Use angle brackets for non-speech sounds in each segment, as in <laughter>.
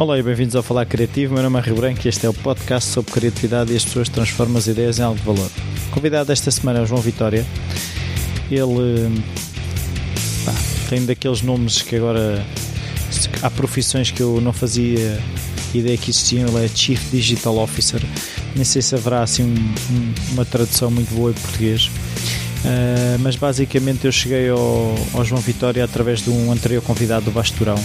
Olá e bem-vindos ao Falar Criativo. Meu nome é Rio Branco e este é o podcast sobre criatividade e as pessoas transformam as ideias em algo de valor. Convidado desta semana é o João Vitória. Ele pá, tem daqueles nomes que agora há profissões que eu não fazia ideia que existiam. Ele é Chief Digital Officer. Nem sei se haverá assim um, um, uma tradução muito boa em português. Uh, mas basicamente eu cheguei ao, ao, João Vitória através de um anterior convidado do Basturão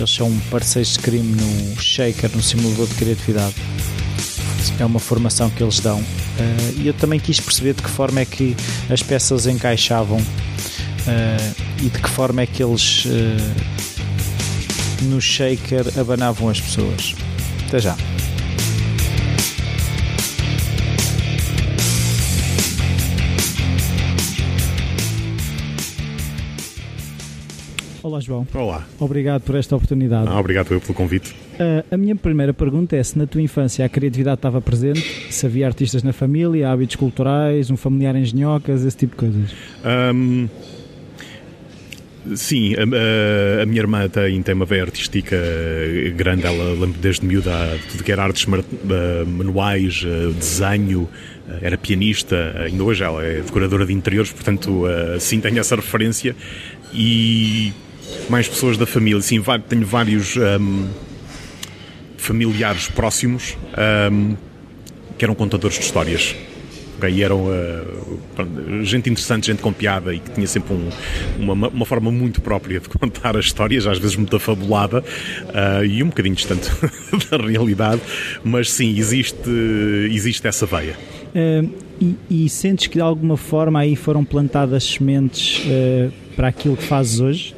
eles são parceiros de crime no Shaker, no simulador de criatividade. É uma formação que eles dão. Uh, e eu também quis perceber de que forma é que as peças encaixavam uh, e de que forma é que eles uh, no Shaker abanavam as pessoas. Até já. Olá, João. Olá. Obrigado por esta oportunidade. Ah, obrigado eu pelo convite. Uh, a minha primeira pergunta é se na tua infância a criatividade estava presente, se havia artistas na família, hábitos culturais, um familiar em genhocas, esse tipo de coisas. Um, sim, a, a, minha irmã tem, tem uma veia artística grande, ela lembra desde miúda tudo que era artes manuais, desenho, era pianista, ainda hoje ela é decoradora de interiores, portanto, sim, tenho essa referência e mais pessoas da família. Sim, tenho vários um, familiares próximos um, que eram contadores de histórias. Okay, e eram uh, gente interessante, gente com piada e que tinha sempre um, uma, uma, forma muito própria de <laughs> contar as histórias, às vezes muito afabulada uh, e um bocadinho distante <laughs> da realidade, mas sim, existe, existe essa veia. Uh, e, e, sentes que de alguma forma aí foram plantadas sementes para aquilo que fazes hoje?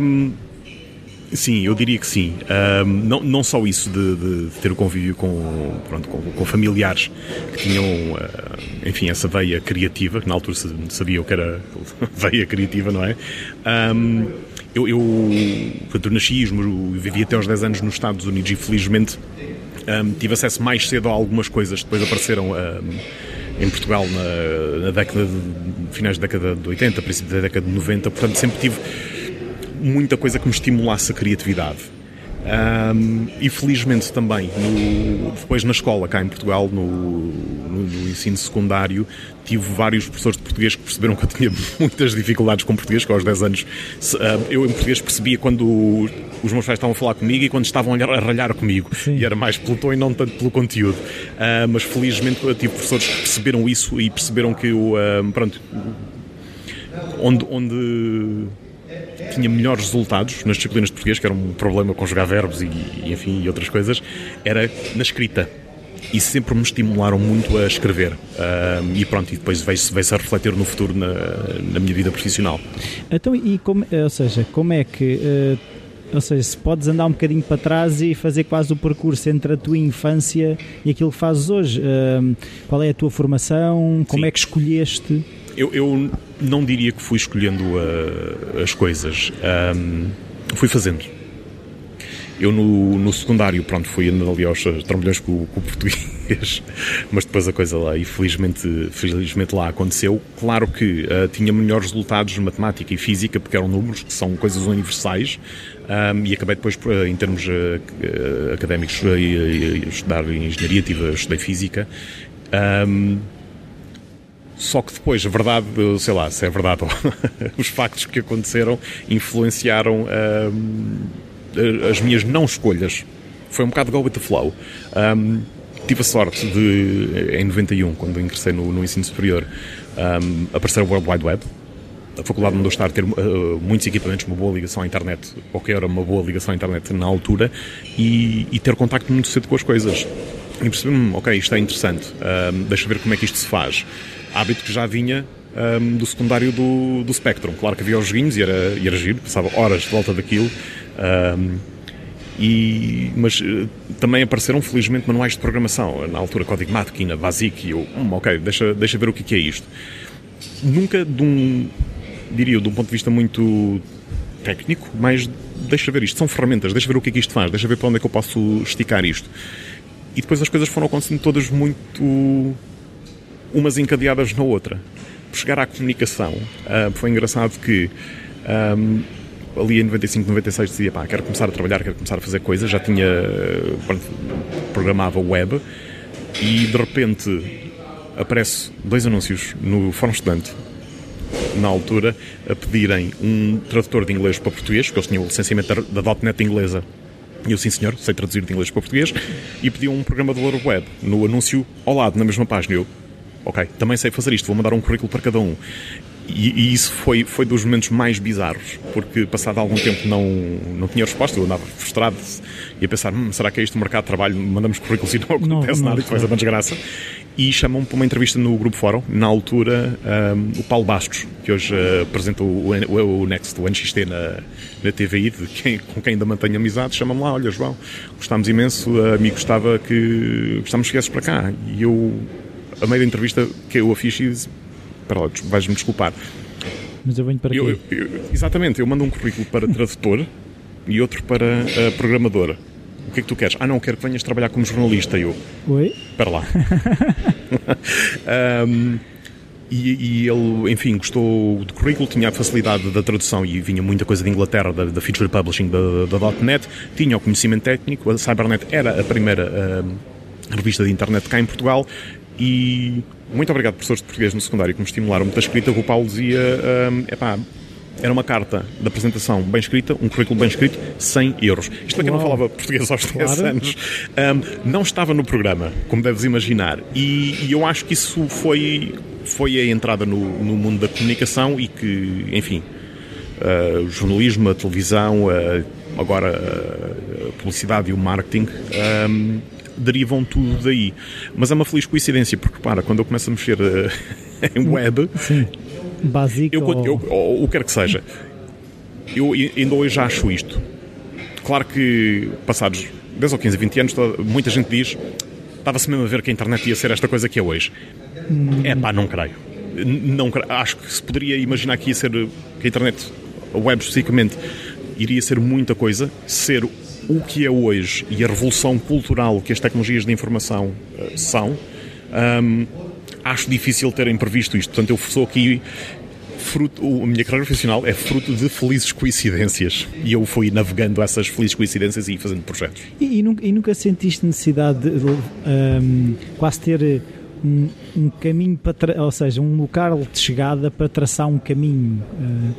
Um, sim, eu diria que sim. Um, não, não só isso de, de, ter o convívio com, pronto, com, com familiares que tinham, uh, enfim, essa veia criativa, que na altura sabia o que era <laughs> veia criativa, não é? Um, eu, eu, eu nasci e vivi até aos 10 anos nos Estados Unidos e felizmente um, tive acesso mais cedo a algumas coisas, depois apareceram em Portugal na, na década de, finais da década de 80, princípio da década de 90, portanto sempre tive muita coisa que me estimulasse a criatividade. Um, e felizmente também, no, depois na escola, cá em Portugal, no, no, no, ensino secundário, tive vários professores de português que perceberam que eu tinha <laughs> muitas dificuldades com português, que aos 10 anos eu em português percebia quando os meus pais estavam a falar comigo e quando estavam a ralhar comigo. Sim. E era mais pelo tom e não tanto pelo conteúdo. Uh, mas felizmente eu tive professores que perceberam isso e perceberam que eu, uh, pronto, onde, onde tinha melhores resultados nas disciplinas de português, que era um problema conjugar verbos e, e enfim, e outras coisas, era na escrita e sempre me estimularam muito a escrever. Uh, e pronto, e depois veio-se veio a refletir no futuro na, na, minha vida profissional. Então, e como, ou seja, como é que. Uh, ou seja, se podes andar um bocadinho para trás e fazer quase o percurso entre a tua infância e aquilo que fazes hoje. Uh, qual é a tua formação? Como Sim. é que escolheste? Eu, eu não diria que fui escolhendo uh, as coisas. Um, fui fazendo. Eu no, no, secundário, pronto, fui andando ali aos trambolhões com, com, o português, <laughs> mas depois a coisa lá, infelizmente, felizmente lá aconteceu. Claro que uh, tinha melhores resultados de matemática e física, porque eram números, que são coisas universais, um, e acabei depois, em termos uh, académicos, a, estudar engenharia, tive, estudei física. Um, só que depois, a verdade, sei lá, se é verdade, <laughs> os factos que aconteceram influenciaram uh, as minhas não escolhas. Foi um bocado go with the flow. Um, tive a sorte de, em 91, quando ingressei no, no ensino superior, um, aparecer o World Wide Web. A faculdade mandou estar a ter uh, muitos equipamentos, uma boa ligação à internet, ou que era uma boa ligação à internet na altura, e, e ter contacto muito cedo com as coisas. E percebi, hum, ok, isto é interessante, um, deixa ver como é que isto se faz hábito que já vinha um, do secundário do, do Spectrum. Claro que havia os joguinhos e era, e era giro, passava horas de volta daquilo. Um, e, mas uh, também apareceram felizmente manuais de programação, na altura Código Máquina, Basic, e eu, hum, ok, deixa, deixa ver o que é isto. Nunca de um, diria de um ponto de vista muito técnico, mas deixa ver isto, são ferramentas, deixa ver o que é que isto faz, deixa ver para onde é que eu posso esticar isto. E depois as coisas foram acontecendo todas muito umas encadeadas na outra. Por chegar à comunicação, uh, foi engraçado que um, ali em 95, 96 dizia, pá, quero começar a trabalhar, quero começar a fazer coisas, já tinha, pronto, programava web e de repente aparece dois anúncios no Fórum Estudante na altura a pedirem um tradutor de inglês para português, porque eles tinham o licenciamento da, da .NET inglesa e eu, sim senhor, sei traduzir de inglês para português, e pediam um programador web no anúncio ao lado, na mesma página. Eu, ok, também sei fazer isto, vou mandar um currículo para cada um. E, e, isso foi, foi dos momentos mais bizarros, porque passado algum tempo não, não tinha resposta, eu andava frustrado e a pensar, hum, será que é isto o mercado de trabalho? Mandamos currículos e não acontece não, nada, isto vai ser uma desgraça. E chamam-me para uma entrevista no Grupo Fórum, na altura um, o Paulo Bastos, que hoje uh, apresenta o, o, o, Next, o NXT na, na TVI, de quem, com quem ainda mantenho amizade, chama-me lá, olha João, gostámos imenso, a mim gostava que gostávamos que viesses para cá. E eu, a meio da entrevista, que eu a fiz e disse, espera lá, vais-me desculpar. Mas eu venho para eu, eu, exatamente, eu mando um currículo para tradutor e outro para uh, programador. O que é que tu queres? Ah, não, quero que venhas trabalhar como jornalista. Eu, Oi? Espera lá. <laughs> um, e, e, ele, enfim, gostou do currículo, tinha a facilidade da tradução e vinha muita coisa de Inglaterra, da, da feature publishing da, da .NET, tinha o conhecimento técnico, a Cybernet era a primeira uh, revista de internet cá em Portugal e muito obrigado, professores de português no secundário, que me estimularam muito a escrita. O Paulo dizia: um, epá, era uma carta de apresentação bem escrita, um currículo bem escrito, 100 euros. Isto para quem não falava português aos 10 claro. anos, um, não estava no programa, como deves imaginar. E, e, eu acho que isso foi, foi a entrada no, no mundo da comunicação e que, enfim, uh, o jornalismo, a televisão, uh, agora uh, a publicidade e o marketing. Um, derivam tudo daí. Mas é uma feliz coincidência, porque para, quando eu começo a mexer uh, <laughs> em web, Sim. Básico eu, ou... eu, ou, o que quer que seja, eu ainda hoje já acho isto. Claro que passados 10 ou 15, 20 anos, muita gente diz estava-se mesmo a ver que a internet ia ser esta coisa que é hoje. Hum. É pá, não creio. Não, acho que se poderia imaginar que ia ser que a internet, a web especificamente, iria ser muita coisa, ser o que é hoje e a revolução cultural que as tecnologias de informação uh, são, um, acho difícil terem previsto isto. Portanto, eu sou aqui. Fruto, a minha carreira profissional é fruto de felizes coincidências e eu fui navegando essas felizes coincidências e fazendo projetos. E, e, nunca, e nunca, sentiste necessidade de um, quase ter um, um caminho para, ou seja, um local de chegada para traçar um caminho? Uh,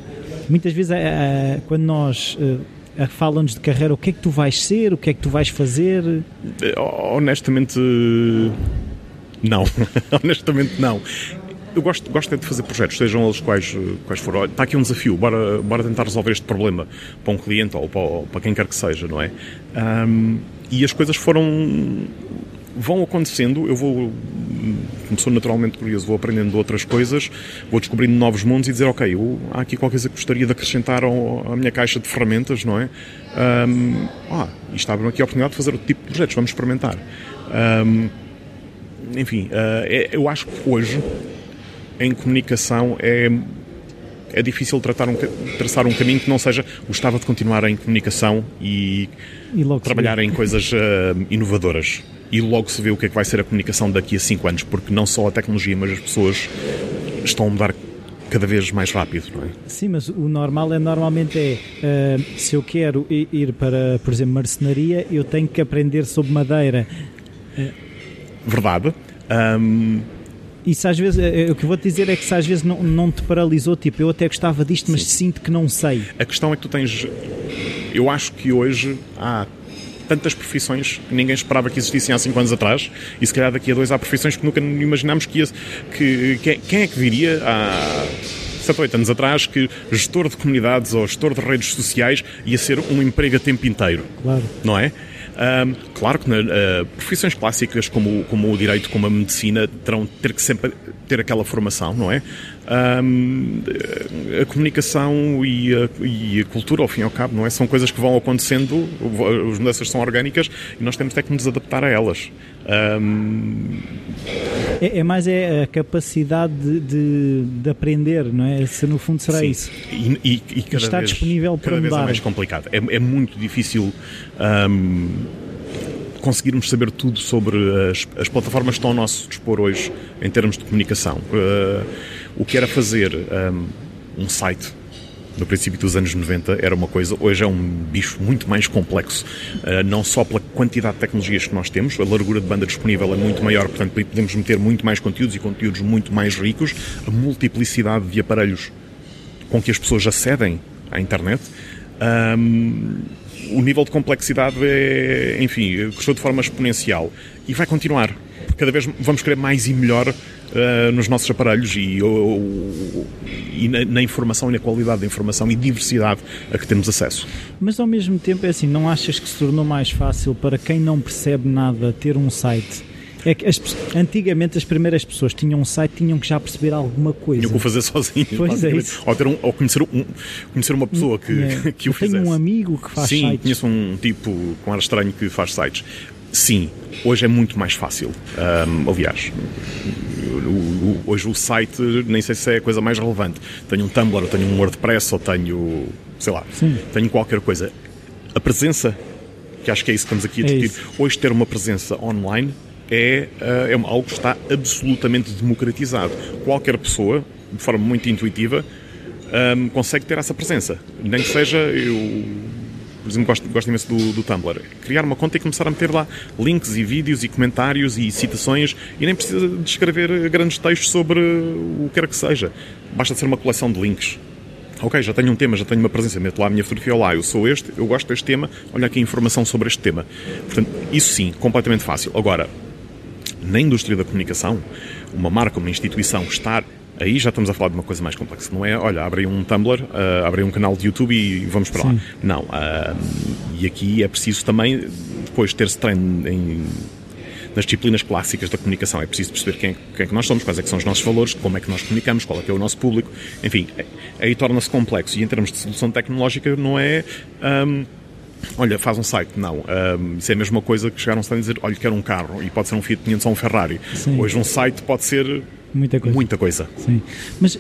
muitas vezes, uh, quando nós uh, falam-nos de carreira, o que é que tu vais ser, o que é que tu vais fazer? Eh, honestamente, não. <laughs> Honestamente, não. Eu gosto, gosto de fazer projetos, sejam eles quais, quais forem. Está aqui um desafio, bora, bora tentar resolver este problema para um cliente ou para, para quem quer que seja, não é? Um, e as coisas foram vão acontecendo, eu vou, sou naturalmente curioso, vou aprendendo outras coisas, vou descobrindo novos mundos e dizer, ok, eu, há aqui qualquer coisa que gostaria de acrescentar ao, à minha caixa de ferramentas, não é? Um, ah, isto abre aqui a oportunidade de fazer outro tipo de projetos, vamos experimentar. Um, enfim, uh, é, eu acho que hoje, em comunicação, é é difícil tratar um, traçar um caminho que não seja gostava de continuar em comunicação e, e trabalhar em coisas uh, inovadoras e logo se vê o que é que vai ser a comunicação daqui a 5 anos, porque não só a tecnologia, mas as pessoas estão a mudar cada vez mais rápido, não é? Sim, mas o normal é normalmente é uh, se eu quero ir para, por exemplo, marcenaria, eu tenho que aprender sobre madeira. Uh, Verdade. Um... Isso às vezes, eh, o que vou te dizer é que se às vezes não, não te paralisou, tipo, eu até gostava disto, mas Sim. sinto que não sei. A questão é que tu tens. Eu acho que hoje há tantas profissões que ninguém esperava que existissem há 5 anos atrás e se calhar daqui a dois há profissões que nunca imaginámos que ia. Que, que, quem é que diria há 7 ou 8 anos atrás que gestor de comunidades ou gestor de redes sociais ia ser um emprego a tempo inteiro? Claro. Não é? Um, claro que uh, profissões clássicas como, como o direito, como a medicina, terão ter que sempre ter aquela formação, não é? Um, a comunicação e a, e a, cultura, ao fim e ao cabo, não é? São coisas que vão acontecendo, as mudanças são orgânicas e nós temos até que nos adaptar a elas. Um... É, é, mais é a capacidade de, de, de, aprender, não é? Se no fundo será Sim. isso. E, e, e cada Está vez, disponível para cada mudar. vez é mais complicado. É, é muito difícil. Um, conseguirmos saber tudo sobre as, as, plataformas que estão ao nosso dispor hoje em termos de comunicação. Uh, o que era fazer um, um site no princípio dos anos 90 era uma coisa, hoje é um bicho muito mais complexo, uh, não só pela quantidade de tecnologias que nós temos, a largura de banda disponível é muito maior, portanto podemos meter muito mais conteúdos e conteúdos muito mais ricos, a multiplicidade de aparelhos com que as pessoas acedem à internet. Um, o nível de complexidade é, enfim, cresceu de forma exponencial e vai continuar. Cada vez vamos querer mais e melhor uh, nos nossos aparelhos e, uh, e na, na, informação e na qualidade da informação e diversidade a que temos acesso. Mas ao mesmo tempo é assim, não achas que se tornou mais fácil para quem não percebe nada ter um site? É que as, antigamente as primeiras pessoas tinham um site tinham que já perceber alguma coisa. Tinham que o fazer <laughs> sozinhos. Pois é isso. Ou, ter um, ou conhecer, um, conhecer uma pessoa que, é. <laughs> que o fizesse. Tenho um amigo que faz Sim, sites. Sim, conheço um tipo com ar estranho que faz sites. Sim, hoje é muito mais fácil. Um, aliás, hoje o site nem sei se é a coisa mais relevante. Tenho um Tumblr, ou tenho um WordPress, ou tenho, sei lá, Sim. tenho qualquer coisa. A presença, que acho que é isso que estamos aqui a discutir, é hoje ter uma presença online é, é algo que está absolutamente democratizado. Qualquer pessoa, de forma muito intuitiva, um, consegue ter essa presença. Nem que seja, eu por exemplo, gosto, gosto imenso do, do Tumblr. Criar uma conta e começar a meter lá links e vídeos e comentários e citações e nem precisa de escrever grandes textos sobre o que quer que seja. Basta ser uma coleção de links. Ok, já tenho um tema, já tenho uma presença, meto lá a minha fotografia, lá, eu sou este, eu gosto deste tema, olha aqui a informação sobre este tema. Portanto, isso sim, completamente fácil. Agora, na indústria da comunicação, uma marca, uma instituição estar aí já estamos a falar de uma coisa mais complexa. Não é, olha, abre um Tumblr, uh, abre um canal de YouTube e vamos para lá. Não. Uh, e aqui é preciso também depois ter-se treino em, nas disciplinas clássicas da comunicação. É preciso perceber quem, quem é que nós somos, quais é que são os nossos valores, como é que nós comunicamos, qual é que é o nosso público. Enfim, é, aí torna-se complexo. E em termos de solução tecnológica não é... Um, olha, faz um site. Não. Um, isso é a mesma coisa que chegaram a dizer, olha, quero um carro. E pode ser um Fiat 500 ou um Ferrari. Sim. Hoje um site pode ser Muita coisa. Muita coisa. Sim. Mas, uh,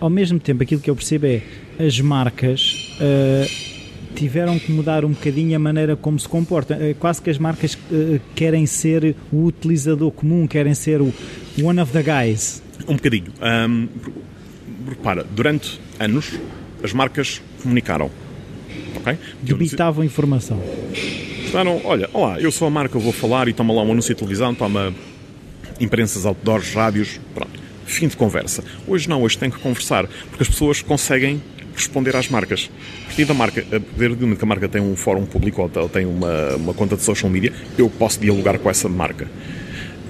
ao mesmo tempo, aquilo que eu percebo é as marcas uh, tiveram que mudar um bocadinho a maneira como se comportam. Uh, quase que as marcas querem ser o utilizador comum, querem ser o one of the guys. Um bocadinho. Um, repara, durante anos as marcas comunicaram. Okay? Debitavam informação. Estaram, olha, olá, eu sou a marca, vou falar e toma lá um anúncio de televisão, toma imprensas, outdoors, rádios, pronto. Fim de conversa. Hoje não, hoje tem que conversar, porque as pessoas conseguem responder às marcas. A partir da marca, a partir do momento que a marca tem um fórum público ou tem uma, uma conta de social media, eu posso dialogar com essa marca.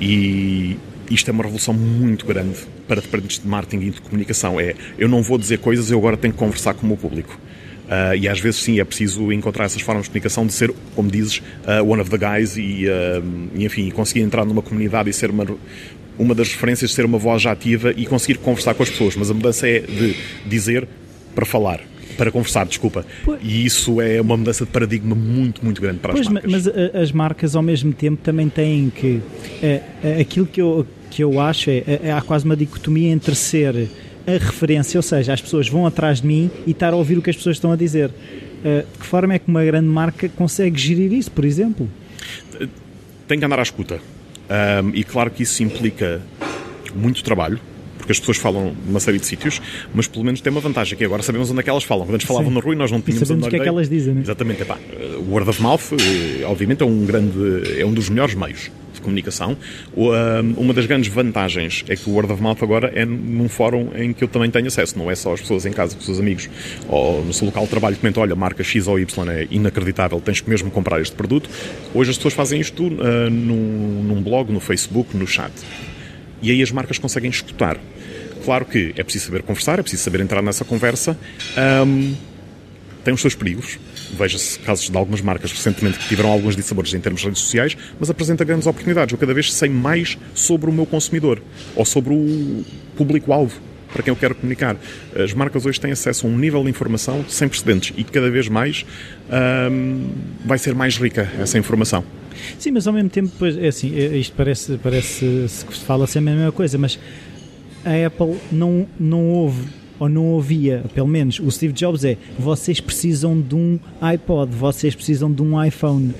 E isto é uma revolução muito grande para departamentos de marketing e de comunicação. É, eu não vou dizer coisas, eu agora tenho que conversar com o meu público. Uh, e às vezes sim é preciso encontrar essas formas de comunicação de ser, como dizes, uh, one of the guys e, uh, e, enfim, conseguir entrar numa comunidade e ser uma, uma das referências, ser uma voz ativa e conseguir conversar com as pessoas. Mas a mudança é de dizer para falar. Para conversar, desculpa. Pois. E isso é uma mudança de paradigma muito, muito grande para pois, as marcas. Mas as marcas, ao mesmo tempo, também têm que. É, é, aquilo que eu, que eu acho é, é. Há quase uma dicotomia entre ser a referência, ou seja, as pessoas vão atrás de mim e estar a ouvir o que as pessoas estão a dizer. Uh, de que forma é que uma grande marca consegue gerir isso, por exemplo? Tem que andar à escuta. Um, e claro que isso implica muito trabalho, porque as pessoas falam numa série de sítios, mas pelo menos tem uma vantagem, que agora sabemos onde é que elas falam. Quando antes falavam Sim. na rua e nós não tínhamos onde o que é que elas dizem. Né? Exatamente. Epá, o word of mouth, eh, obviamente, é um grande, é um dos melhores meios de comunicação. Uma das grandes vantagens é que o word of mouth agora é num fórum em que eu também tenho acesso, não é só as pessoas em casa, os seus amigos ou no seu local de trabalho comentam, olha, marca X ou Y é inacreditável, tens que mesmo comprar este produto. Hoje as pessoas fazem isto uh, num, num blog, no Facebook, no chat. E aí as marcas conseguem escutar. Claro que é preciso saber conversar, é preciso saber entrar nessa conversa. Um, tem os seus perigos, Veja-se casos de algumas marcas recentemente que tiveram alguns dissabores em termos de redes sociais, mas apresenta grandes oportunidades. Eu cada vez sei mais sobre o meu consumidor ou sobre o público-alvo para quem eu quero comunicar. As marcas hoje têm acesso a um nível de informação sem precedentes e cada vez mais hum, vai ser mais rica essa informação. Sim, mas ao mesmo tempo, pois, é assim, é, isto parece, parece que se fala sempre a mesma coisa, mas a Apple não, não houve ou não ouvia, pelo menos o Steve Jobs é vocês precisam de um iPod, vocês precisam de um iPhone.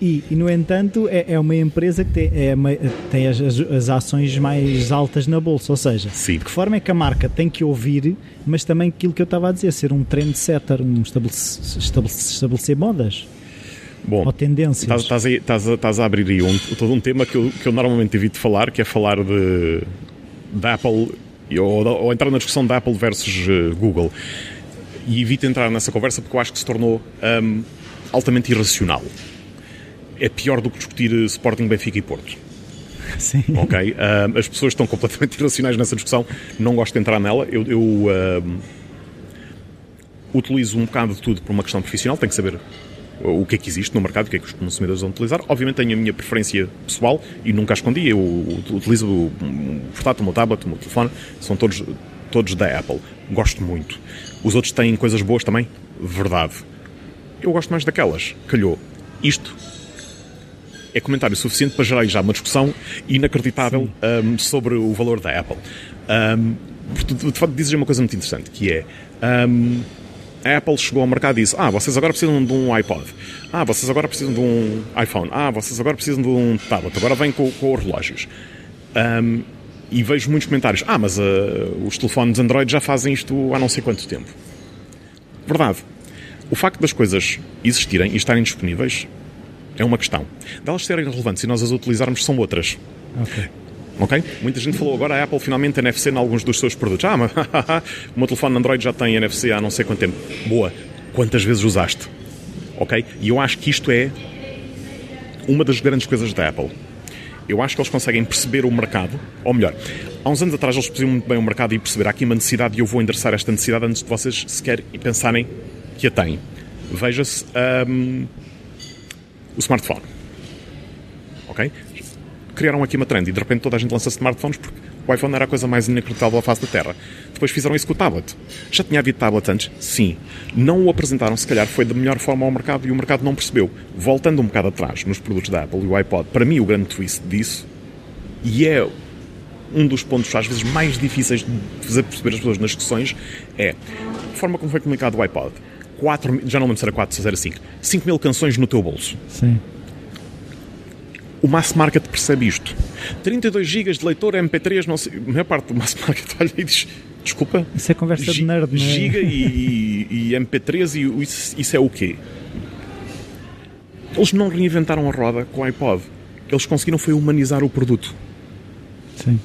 E, e, no entanto, é, é, uma empresa que tem, é, tem as, as, ações mais altas na bolsa. Ou seja, Sim. de que forma é que a marca tem que ouvir, mas também aquilo que eu estava a dizer, ser um trendsetter, um estabelecer, estabelecer modas. Bom, ou tendências. Estás, estás, estás a abrir aí um, todo um tema que eu, que eu normalmente evito falar, que é falar de, da Apple ou, ou, entrar na discussão da Apple versus uh, Google. E evito entrar nessa conversa porque eu acho que se tornou um, altamente irracional é pior do que discutir eh, Sporting, Benfica e Porto. <laughs> Sim. Ok? Uh, as pessoas estão completamente <laughs> irracionais nessa discussão, não gosto de entrar nela. Eu, eu uh, utilizo um bocado de tudo por uma questão profissional, tenho que saber o que é que existe no mercado, o que é que os consumidores vão utilizar. Obviamente tenho a minha preferência pessoal e nunca a escondi. Eu utilizo o portátil, o meu tablet, o meu telefone, são todos, todos da Apple. Gosto muito. Os outros têm coisas boas também? Verdade. Eu gosto mais daquelas. Calhou. Isto é comentário suficiente para gerar já uma discussão inacreditável um, sobre o valor da Apple. Um, de facto, dizes uma coisa muito interessante, que é... Um, a Apple chegou ao mercado e disse: Ah, vocês agora precisam de um iPod. Ah, vocês agora precisam de um iPhone. Ah, vocês agora precisam de um tablet. Agora vem com, com os relógios. Um, e vejo muitos comentários: Ah, mas uh, os telefones Android já fazem isto há não sei quanto tempo. Verdade. O facto das coisas existirem e estarem disponíveis é uma questão. Delas serem relevantes e nós as utilizarmos são outras. Ok. Ok? Muita gente falou agora a Apple finalmente tem NFC em alguns dos seus produtos. Ah, mas <laughs> o meu telefone Android já tem NFC há não sei quanto tempo. Boa. Quantas vezes usaste? Ok? E eu acho que isto é uma das grandes coisas da Apple. Eu acho que eles conseguem perceber o mercado, ou melhor, há uns anos atrás eles percebiam muito bem o mercado e perceber há aqui uma necessidade e eu vou endereçar esta necessidade antes de vocês sequer pensarem que a têm. Veja-se. Um, o smartphone. Ok? Criaram aqui uma trend e de repente toda a gente lança smartphones porque o iPhone era a coisa mais inacreditável à face da Terra. Depois fizeram isso com o tablet. Já tinha havido tablet antes? Sim. Não o apresentaram, se calhar, foi da melhor forma ao mercado e o mercado não percebeu. Voltando um bocado atrás nos produtos da Apple e o iPod, para mim o grande twist disso, e é um dos pontos às vezes mais difíceis de fazer perceber as pessoas nas discussões, é a forma como foi comunicado o iPod 4, já não lembro se era 4, se era 5, 5 mil canções no teu bolso. Sim. O mass market percebe isto. 32 GB de leitor MP3, não sei, a maior parte do mass market <laughs> olha e diz: desculpa. Isso é conversa de nerd, não é? Giga e, <laughs> e, MP3 e isso, isso é o quê? Eles não reinventaram a roda com o iPod. Eles conseguiram foi humanizar o produto. Sim.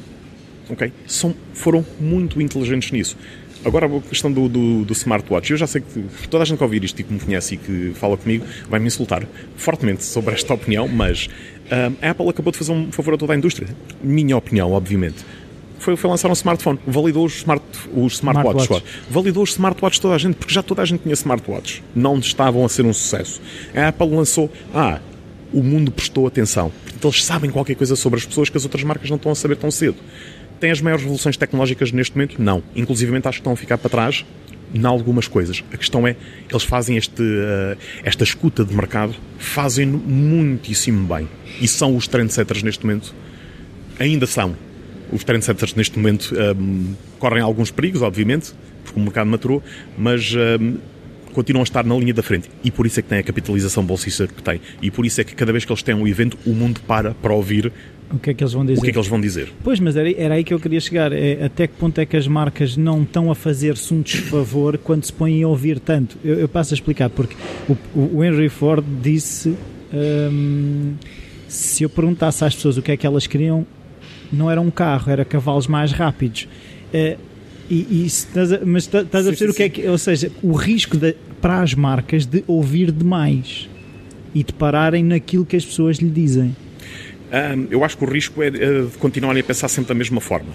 Ok? São, foram muito inteligentes nisso. Agora a questão do, do, do, smartwatch. Eu já sei que toda a gente que ouvir isto e que me conhece e que fala comigo vai me insultar fortemente sobre esta opinião, mas a Apple acabou de fazer um favor a toda a indústria. Minha opinião, obviamente. Foi, foi lançar um smartphone, validou os, smart, os smartwatches. Smart validou os smartwatches toda a gente, porque já toda a gente tinha smartwatches. Não estavam a ser um sucesso. A Apple lançou, ah, o mundo prestou atenção. Portanto, eles sabem qualquer coisa sobre as pessoas que as outras marcas não estão a saber tão cedo têm as maiores revoluções tecnológicas neste momento? Não. Inclusive acho que estão a ficar para trás em algumas coisas. A questão é, eles fazem este, uh, esta escuta de mercado, fazem muitíssimo bem. E são os trendsetters neste momento. Ainda são. Os trendsetters neste momento um, eh, correm alguns perigos, obviamente, porque o mercado maturou, mas um, eh, continuam a estar na linha da frente. E por isso é que tem a capitalização bolsista que tem. E por isso é que cada vez que eles têm um evento, o mundo para para ouvir o que é que eles vão dizer? O que é que eles vão dizer? Pois, mas era, era aí que eu queria chegar. É, até que ponto é que as marcas não estão a fazer-se um desfavor quando se põem a ouvir tanto? Eu, eu passo a explicar, porque o, o Henry Ford disse: hum, se eu perguntasse às pessoas o que é que elas queriam, não era um carro, era cavalos mais rápidos. É, e, e estás a, mas estás a perceber o que é que. Ou seja, o risco de, para as marcas de ouvir demais e de pararem naquilo que as pessoas lhe dizem um, eu acho que o risco é de continuarem a pensar sempre da mesma forma.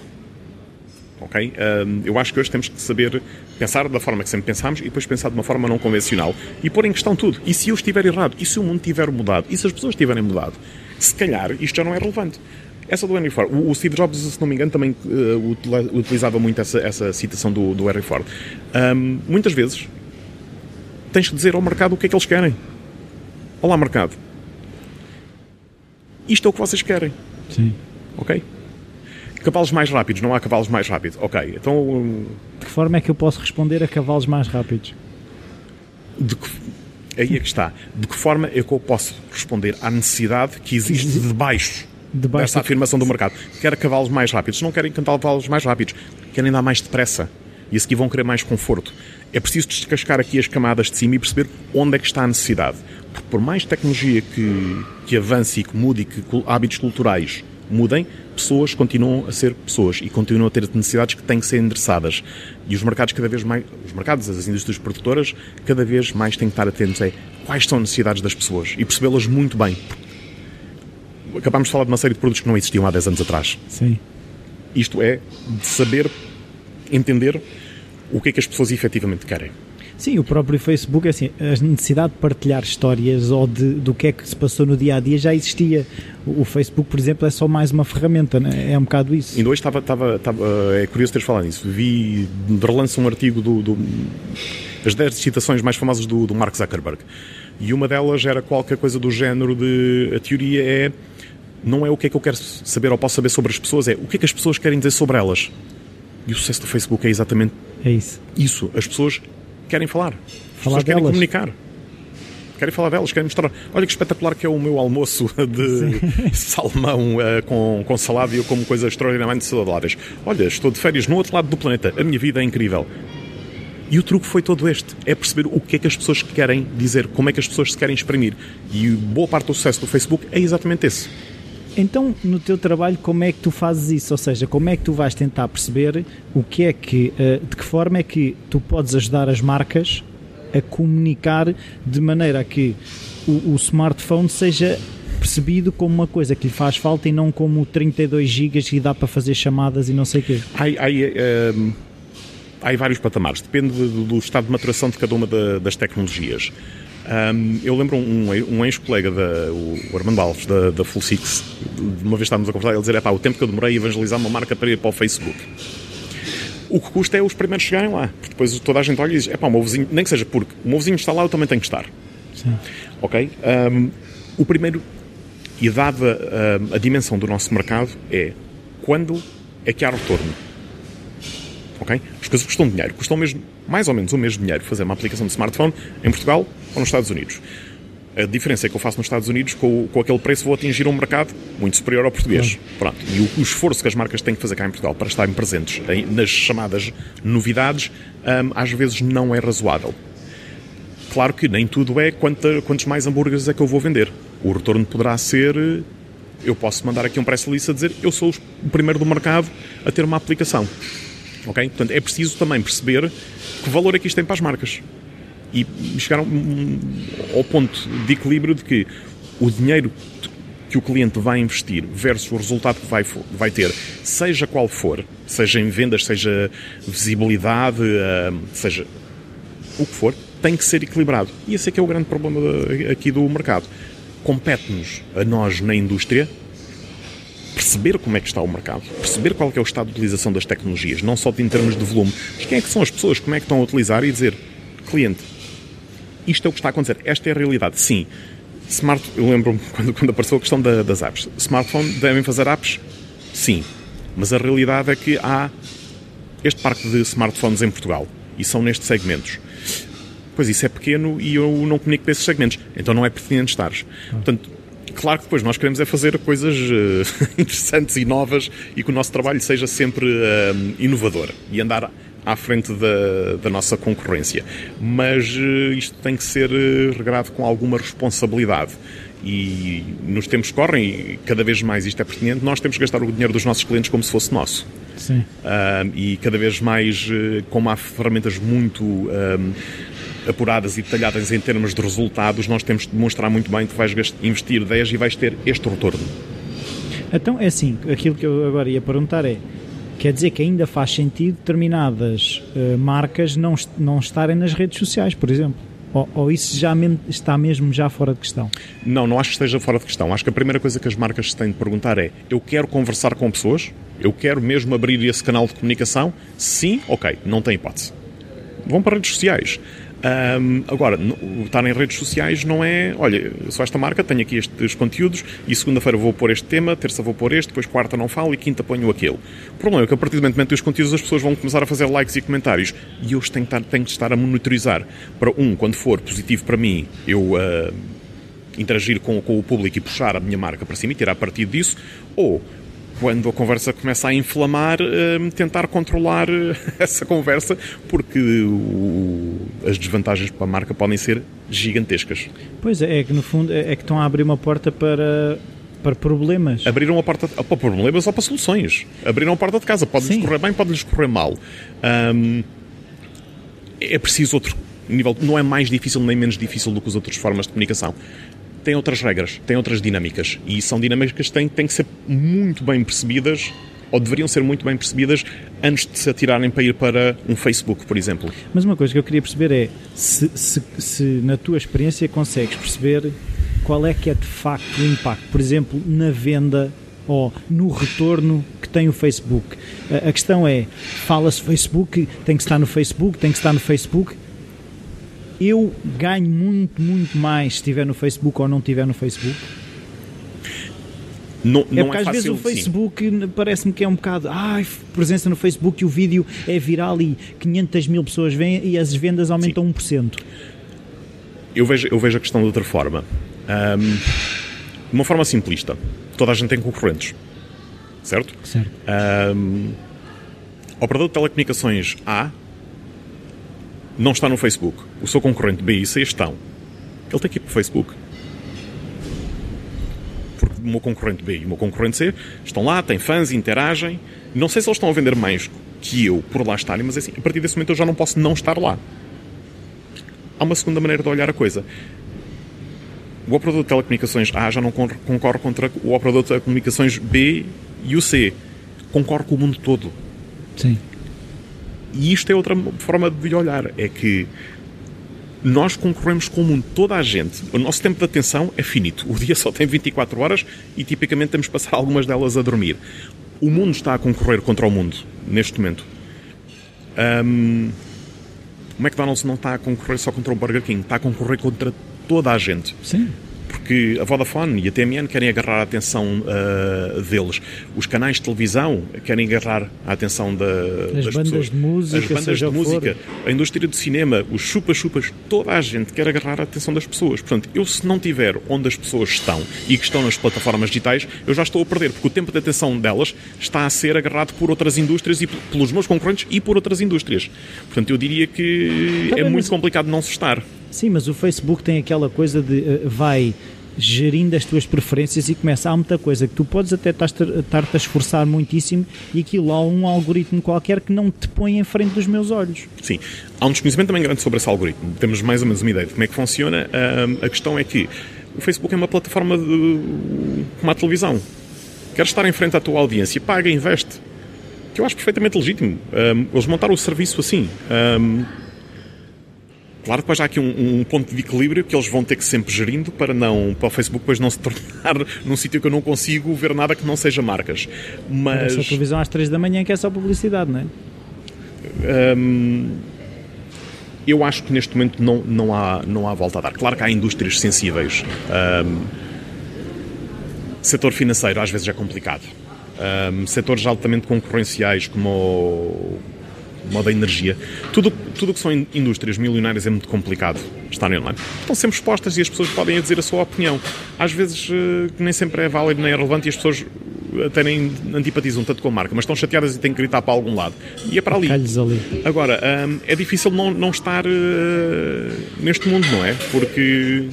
Ok? Um, eu acho que hoje temos que saber pensar da forma que sempre pensámos e depois pensar de uma forma não convencional e pôr em questão tudo. E se eu estiver errado? E se o mundo tiver mudado? E se as pessoas tiverem mudado? Se calhar isto já não é relevante. Essa do Henry Ford. O, Steve Jobs, se não me engano, também uh, utilizava muito essa, essa citação do, do Henry Ford. Um, muitas vezes tens que dizer ao mercado o que é que eles querem. Olá, mercado isto é o que vocês querem. Sim. Ok? Cavalos mais rápidos, não há cavalos mais rápidos. Ok, então. De que forma é que eu posso responder a cavalos mais rápidos? De que... aí é que está. De que forma é que eu posso responder à necessidade que existe debaixo Debaixo dessa do- afirmação do mercado? Quer cavalos mais rápidos. Não querem cavalos mais rápidos. Querem dar mais depressa. E a seguir vão querer mais conforto. É preciso descascar aqui as camadas de cima e perceber onde é que está a necessidade. Porque por mais tecnologia que, que avance e que mude e que hábitos culturais mudem, pessoas continuam a ser pessoas e continuam a ter necessidades que têm que ser endereçadas. E os mercados cada vez mais, os mercados, as indústrias produtoras, cada vez mais têm que estar atentos a quais são as necessidades das pessoas e percebê-las muito bem. Acabámos de falar de uma série de produtos que não existiam há 10 anos atrás. Sim. Isto é de saber entender o que é que as pessoas efetivamente querem. Sim, o próprio Facebook, é assim, a necessidade de partilhar histórias ou de, do que é que se passou no dia a dia já existia. O, o Facebook, por exemplo, é só mais uma ferramenta, né? é um bocado isso. Ainda hoje estava, estava, estava é curioso teres falado nisso. Vi de relance um artigo do, do as 10 citações mais famosas do, do Mark Zuckerberg. E uma delas era qualquer coisa do género de a teoria é não é o que é que eu quero saber ou posso saber sobre as pessoas, é o que é que as pessoas querem dizer sobre elas. E o sucesso do Facebook é exatamente É isso. isso. As pessoas querem falar. As Falar pessoas querem delas. comunicar. Querem falar delas, querem mostrar. Olha que espetacular que é o meu almoço <laughs> de salmão eh, com, com salada e eu como coisas extraordinariamente saudáveis. Olha, estou de férias no outro lado do planeta. A minha vida é incrível. E o truque foi todo este: é perceber o que é que as pessoas querem dizer, como é que as pessoas se querem exprimir. E boa parte do sucesso do Facebook é exatamente esse. Então, no teu trabalho, como é que tu fazes isso? Ou seja, como é que tu vais tentar perceber o que é que, eh, de que forma é que tu podes ajudar as marcas a comunicar de maneira a que o, o smartphone seja percebido como uma coisa que lhe faz falta e não como 32 gigas e dá para fazer chamadas e não sei o quê. Há, há, ehm, vários patamares, depende do, do estado de maturação de cada uma da- das tecnologias. Ahm, eu lembro um, um ex-colega, o Armando Alves, da, da Full Six, de uma vez estávamos a conversar, ele dizer: "Epá, o tempo que eu demorei a evangelizar uma marca para ir para o Facebook. O que custa é os primeiros chegarem lá, porque depois toda a gente olha e diz: Epá, o meu vizinho, nem que seja porque o meu vizinho está lá, eu também tenho que estar. Sim. Ok? Ahm, o primeiro, e dada a dimensão do nosso mercado, é quando é que há retorno. Ok? As coisas custam dinheiro. Custam mesmo, mais ou menos o mesmo dinheiro fazer uma aplicação de smartphone em Portugal ou nos Estados Unidos. A diferença é que eu faço nos Estados Unidos, com, com aquele preço vou atingir um mercado muito superior ao português. Pronto. E o, o esforço que as marcas têm que fazer cá em Portugal para estarem presentes em- nas chamadas novidades, ahm, às vezes não é razoável. Claro que nem tudo é quanta, quantos mais hambúrgueres é que eu vou vender. O retorno poderá ser. Eu posso mandar aqui um press release a dizer eu sou o primeiro do mercado a ter uma aplicação. Ok? Portanto, é preciso também perceber que valor é que isto tem para as marcas. E chegar a um- ao ponto de equilíbrio de que o dinheiro que o cliente vai investir versus o resultado que vai, vai ter, seja qual for, seja em vendas, seja visibilidade, ah, seja o que for, tem que ser equilibrado. E esse é que é o grande problema aqui do mercado. Compete-nos, a nós na indústria, perceber como é que está o mercado, perceber qual é o estado de utilização das tecnologias, não só em termos de volume, mas quem é que são as pessoas, como é que estão a utilizar e dizer, cliente, isto é o que está a acontecer, esta é a realidade. Sim, smart, eu lembro-me <laughs> quando, quando apareceu a questão da- das apps. Smartphone devem fazer apps? Sim, mas a realidade é que há este parque de smartphones em Portugal e são nestes segmentos. Pois isso é pequeno e eu não comunico desses segmentos, então não é pertinente estares. Portanto, claro que depois nós queremos é fazer coisas eh, <laughs> interessantes e novas e que o nosso trabalho seja sempre eh, inovador e andar à frente da, da nossa concorrência. Mas eh, isto tem que ser regrado com alguma responsabilidade. E nos tempos que correm, cada vez mais isto é pertinente, nós temos que gastar o dinheiro dos nossos clientes como se fosse nosso. Sim. Um, e cada vez mais, como há ferramentas muito um, apuradas e detalhadas em termos de resultados, nós temos de demonstrar muito bem que vais investir 10 e vais ter este retorno. Então, é assim, aquilo que eu agora ia perguntar é, quer dizer que ainda faz sentido determinadas eh, marcas não, não estarem nas redes sociais, por exemplo? Ou, ou isso já está mesmo já fora de questão? Não, não acho que esteja fora de questão. Acho que a primeira coisa que as marcas têm de perguntar é: eu quero conversar com pessoas? Eu quero mesmo abrir esse canal de comunicação? Sim, ok, não tem hipótese. Vão para redes sociais. Um, agora, estar em redes sociais não é, olha, sou esta marca, tenho aqui estes conteúdos e segunda-feira vou pôr este tema, terça vou pôr este, depois quarta não falo e quinta ponho aquele. O problema é que a partir do momento que os conteúdos as pessoas vão começar a fazer likes e comentários e eu tenho que estar, tenho que estar a monitorizar para um, quando for positivo para mim, eu uh, interagir com, com o público e puxar a minha marca para cima e tirar partido disso, ou quando a conversa começa a inflamar, uh, tentar controlar eh, <laughs> essa conversa, porque o, as desvantagens para a marca podem ser gigantescas. Pois é, é que no fundo é, é que estão a abrir uma porta para para problemas. Abriram a porta para problemas ou para soluções. Abriram a porta de casa. Pode-lhes correr bem, pode-lhes correr mal. Um, é preciso outro nível. Não é mais difícil nem menos difícil do que as outras formas de comunicação tem outras regras, tem outras dinâmicas. E são dinâmicas que têm, têm que ser muito bem percebidas ou deveriam ser muito bem percebidas antes de se atirarem para ir para um Facebook, por exemplo. Mas uma coisa que eu queria perceber é se, se, se na tua experiência consegues perceber qual é que é de facto o impacto, por exemplo, na venda ou no retorno que tem o Facebook. A, a questão é, fala-se Facebook, tem que estar no Facebook, tem que estar no Facebook eu ganho muito, muito mais se estiver no Facebook ou não estiver no Facebook? Não, não é porque é às fácil, vezes o Facebook parece-me que é um bocado ai, presença no Facebook e o vídeo é viral e 500 mil pessoas vêm e as vendas aumentam sim. 1%. Eu vejo, eu vejo a questão de outra forma. Um, de uma forma simplista. Toda a gente tem concorrentes. Certo? Certo. Um, operador de telecomunicações A não está no Facebook. O seu concorrente B e C estão. Ele tem que ir para o Facebook. Porque o meu concorrente B e o meu concorrente C estão lá, têm fãs, interagem. Não sei se eles estão a vender mais que eu por lá estarem, mas assim, a partir desse momento eu já não posso não estar lá. Há uma segunda maneira de olhar a coisa. O operador de telecomunicações A já não concorre contra o operador de telecomunicações B e o C. Concorre com o mundo todo. Sim. E isto é outra forma de olhar, é que nós concorremos com o mundo, toda a gente. O nosso tempo de atenção é finito. O dia só tem 24 horas e tipicamente temos que passar <laughs> algumas delas a dormir. O mundo está a concorrer contra o mundo, neste momento. Um, o McDonald's não está a concorrer só contra o Burger King, está a concorrer contra toda a gente. Sim porque a Vodafone e a TMN querem agarrar a atenção uh, deles. Os canais de televisão querem agarrar a atenção da, As das bandas pessoas. de música, As bandas de música, a indústria do cinema, os chupa-chupas, toda a gente quer agarrar a atenção das pessoas. Portanto, eu se não tiver onde as pessoas estão e que estão nas plataformas digitais, eu já estou a perder, porque o tempo de atenção delas está a ser agarrado por outras indústrias e pelos meus concorrentes e por outras indústrias. Portanto, eu diria que tá é muito complicado não se estar. Sim, mas o Facebook tem aquela coisa de uh, vai gerindo as tuas preferências e começa. Há muita coisa que tu podes até estar-te a esforçar muitíssimo e aquilo há um algoritmo qualquer que não te põe em frente dos meus olhos. Sim. Há um desconhecimento também grande sobre esse algoritmo. Temos mais ou menos uma ideia de como é que funciona. Um, a questão é que o Facebook é uma plataforma de, como a televisão. Queres estar em frente à tua audiência, paga, investe. Que eu acho perfeitamente legítimo. Um, eles montaram o serviço assim. Um, Claro, depois há aqui um, um, ponto de equilíbrio que eles vão ter que sempre gerindo para não para o Facebook depois não se <laughs> tornar num sítio que eu não consigo ver nada que não seja marcas. Mas essa televisão às 3 da manhã que é só publicidade, não é? Hum, eu acho que neste momento não, não, há, não há volta a dar. Claro que há indústrias sensíveis. Um, setor financeiro às vezes é complicado. Um, setores altamente concorrenciais como o, como da energia. Tudo tudo que são indústrias milionárias é muito complicado estarem online. Estão sempre expostas e as pessoas podem dizer a sua opinião. Às vezes uh, nem sempre é válido nem é relevante e as pessoas até nem antipatizam tanto com a marca, mas estão chateadas e têm que gritar para algum lado. E é para ali. ali. Agora, um, é difícil não, não estar uh, neste mundo, não é? Porque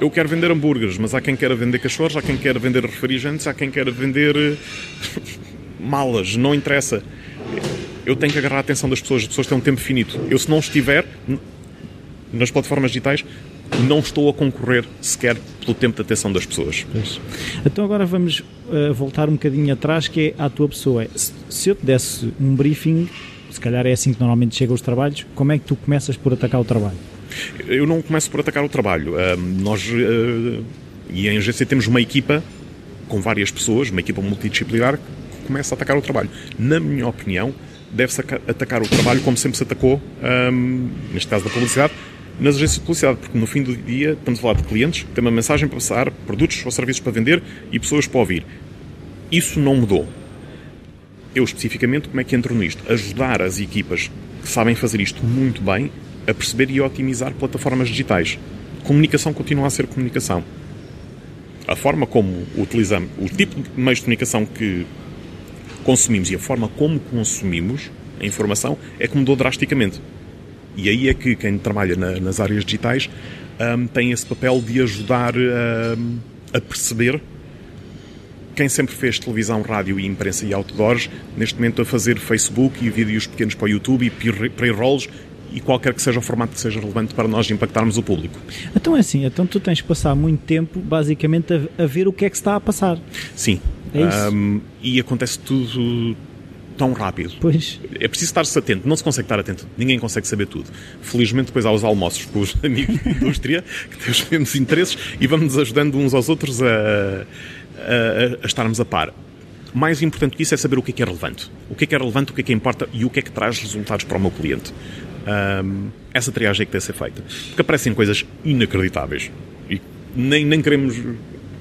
eu quero vender hambúrgueres, mas há quem queira vender cachorros, há quem queira vender refrigerantes, há quem queira vender <laughs> malas, não interessa eu tenho que agarrar a atenção das pessoas. As pessoas têm um tempo finito. Eu, se não estiver nas plataformas digitais, não estou a concorrer sequer pelo tempo de atenção das pessoas. Pois. Então agora vamos uh, voltar um bocadinho atrás, que é à tua pessoa. Se, se, eu te desse um briefing, se calhar é assim que normalmente chegam os trabalhos, como é que tu começas por atacar o trabalho? Eu não começo por atacar o trabalho. Uh, nós, uh, e em GC temos uma equipa com várias pessoas, uma equipa multidisciplinar, que começa a atacar o trabalho. Na minha opinião, deve-se atacar o trabalho como sempre se atacou, um, neste caso da publicidade, nas agências de publicidade, porque no fim do dia estamos a falar de clientes, tem uma mensagem para passar, produtos ou serviços para vender e pessoas para ouvir. Isso não mudou. Eu especificamente, como é que entro nisto? Ajudar as equipas que sabem fazer isto muito bem a perceber e otimizar plataformas digitais. Comunicação continua a ser comunicação. A forma como utilizamos, o tipo de meios de comunicação que consumimos e a forma como consumimos a informação é que mudou drasticamente. E aí é que quem trabalha na, nas áreas digitais um, tem esse papel de ajudar um, a perceber quem sempre fez televisão, rádio e imprensa e outdoors, neste momento a fazer Facebook e vídeos pequenos para o YouTube e pre-rolls e qualquer que seja o formato que seja relevante para nós impactarmos o público. Então é assim, então tu tens que passar muito tempo basicamente a, a ver o que é que está a passar. Sim. É isso. Um, e acontece tudo tão rápido. Pois. É preciso estar-se atento. Não se consegue estar atento. Ninguém consegue saber tudo. Felizmente, depois há os almoços com os <laughs> amigos da indústria que têm os mesmos interesses e vamos ajudando uns aos outros a, a, a estarmos a par. Mais importante que isso é saber o que é que é relevante. O que é que é relevante, o que é que importa e o que é que traz resultados para o meu cliente. Um, essa triagem é que deve ser feita. Porque aparecem coisas inacreditáveis. E nem, nem queremos.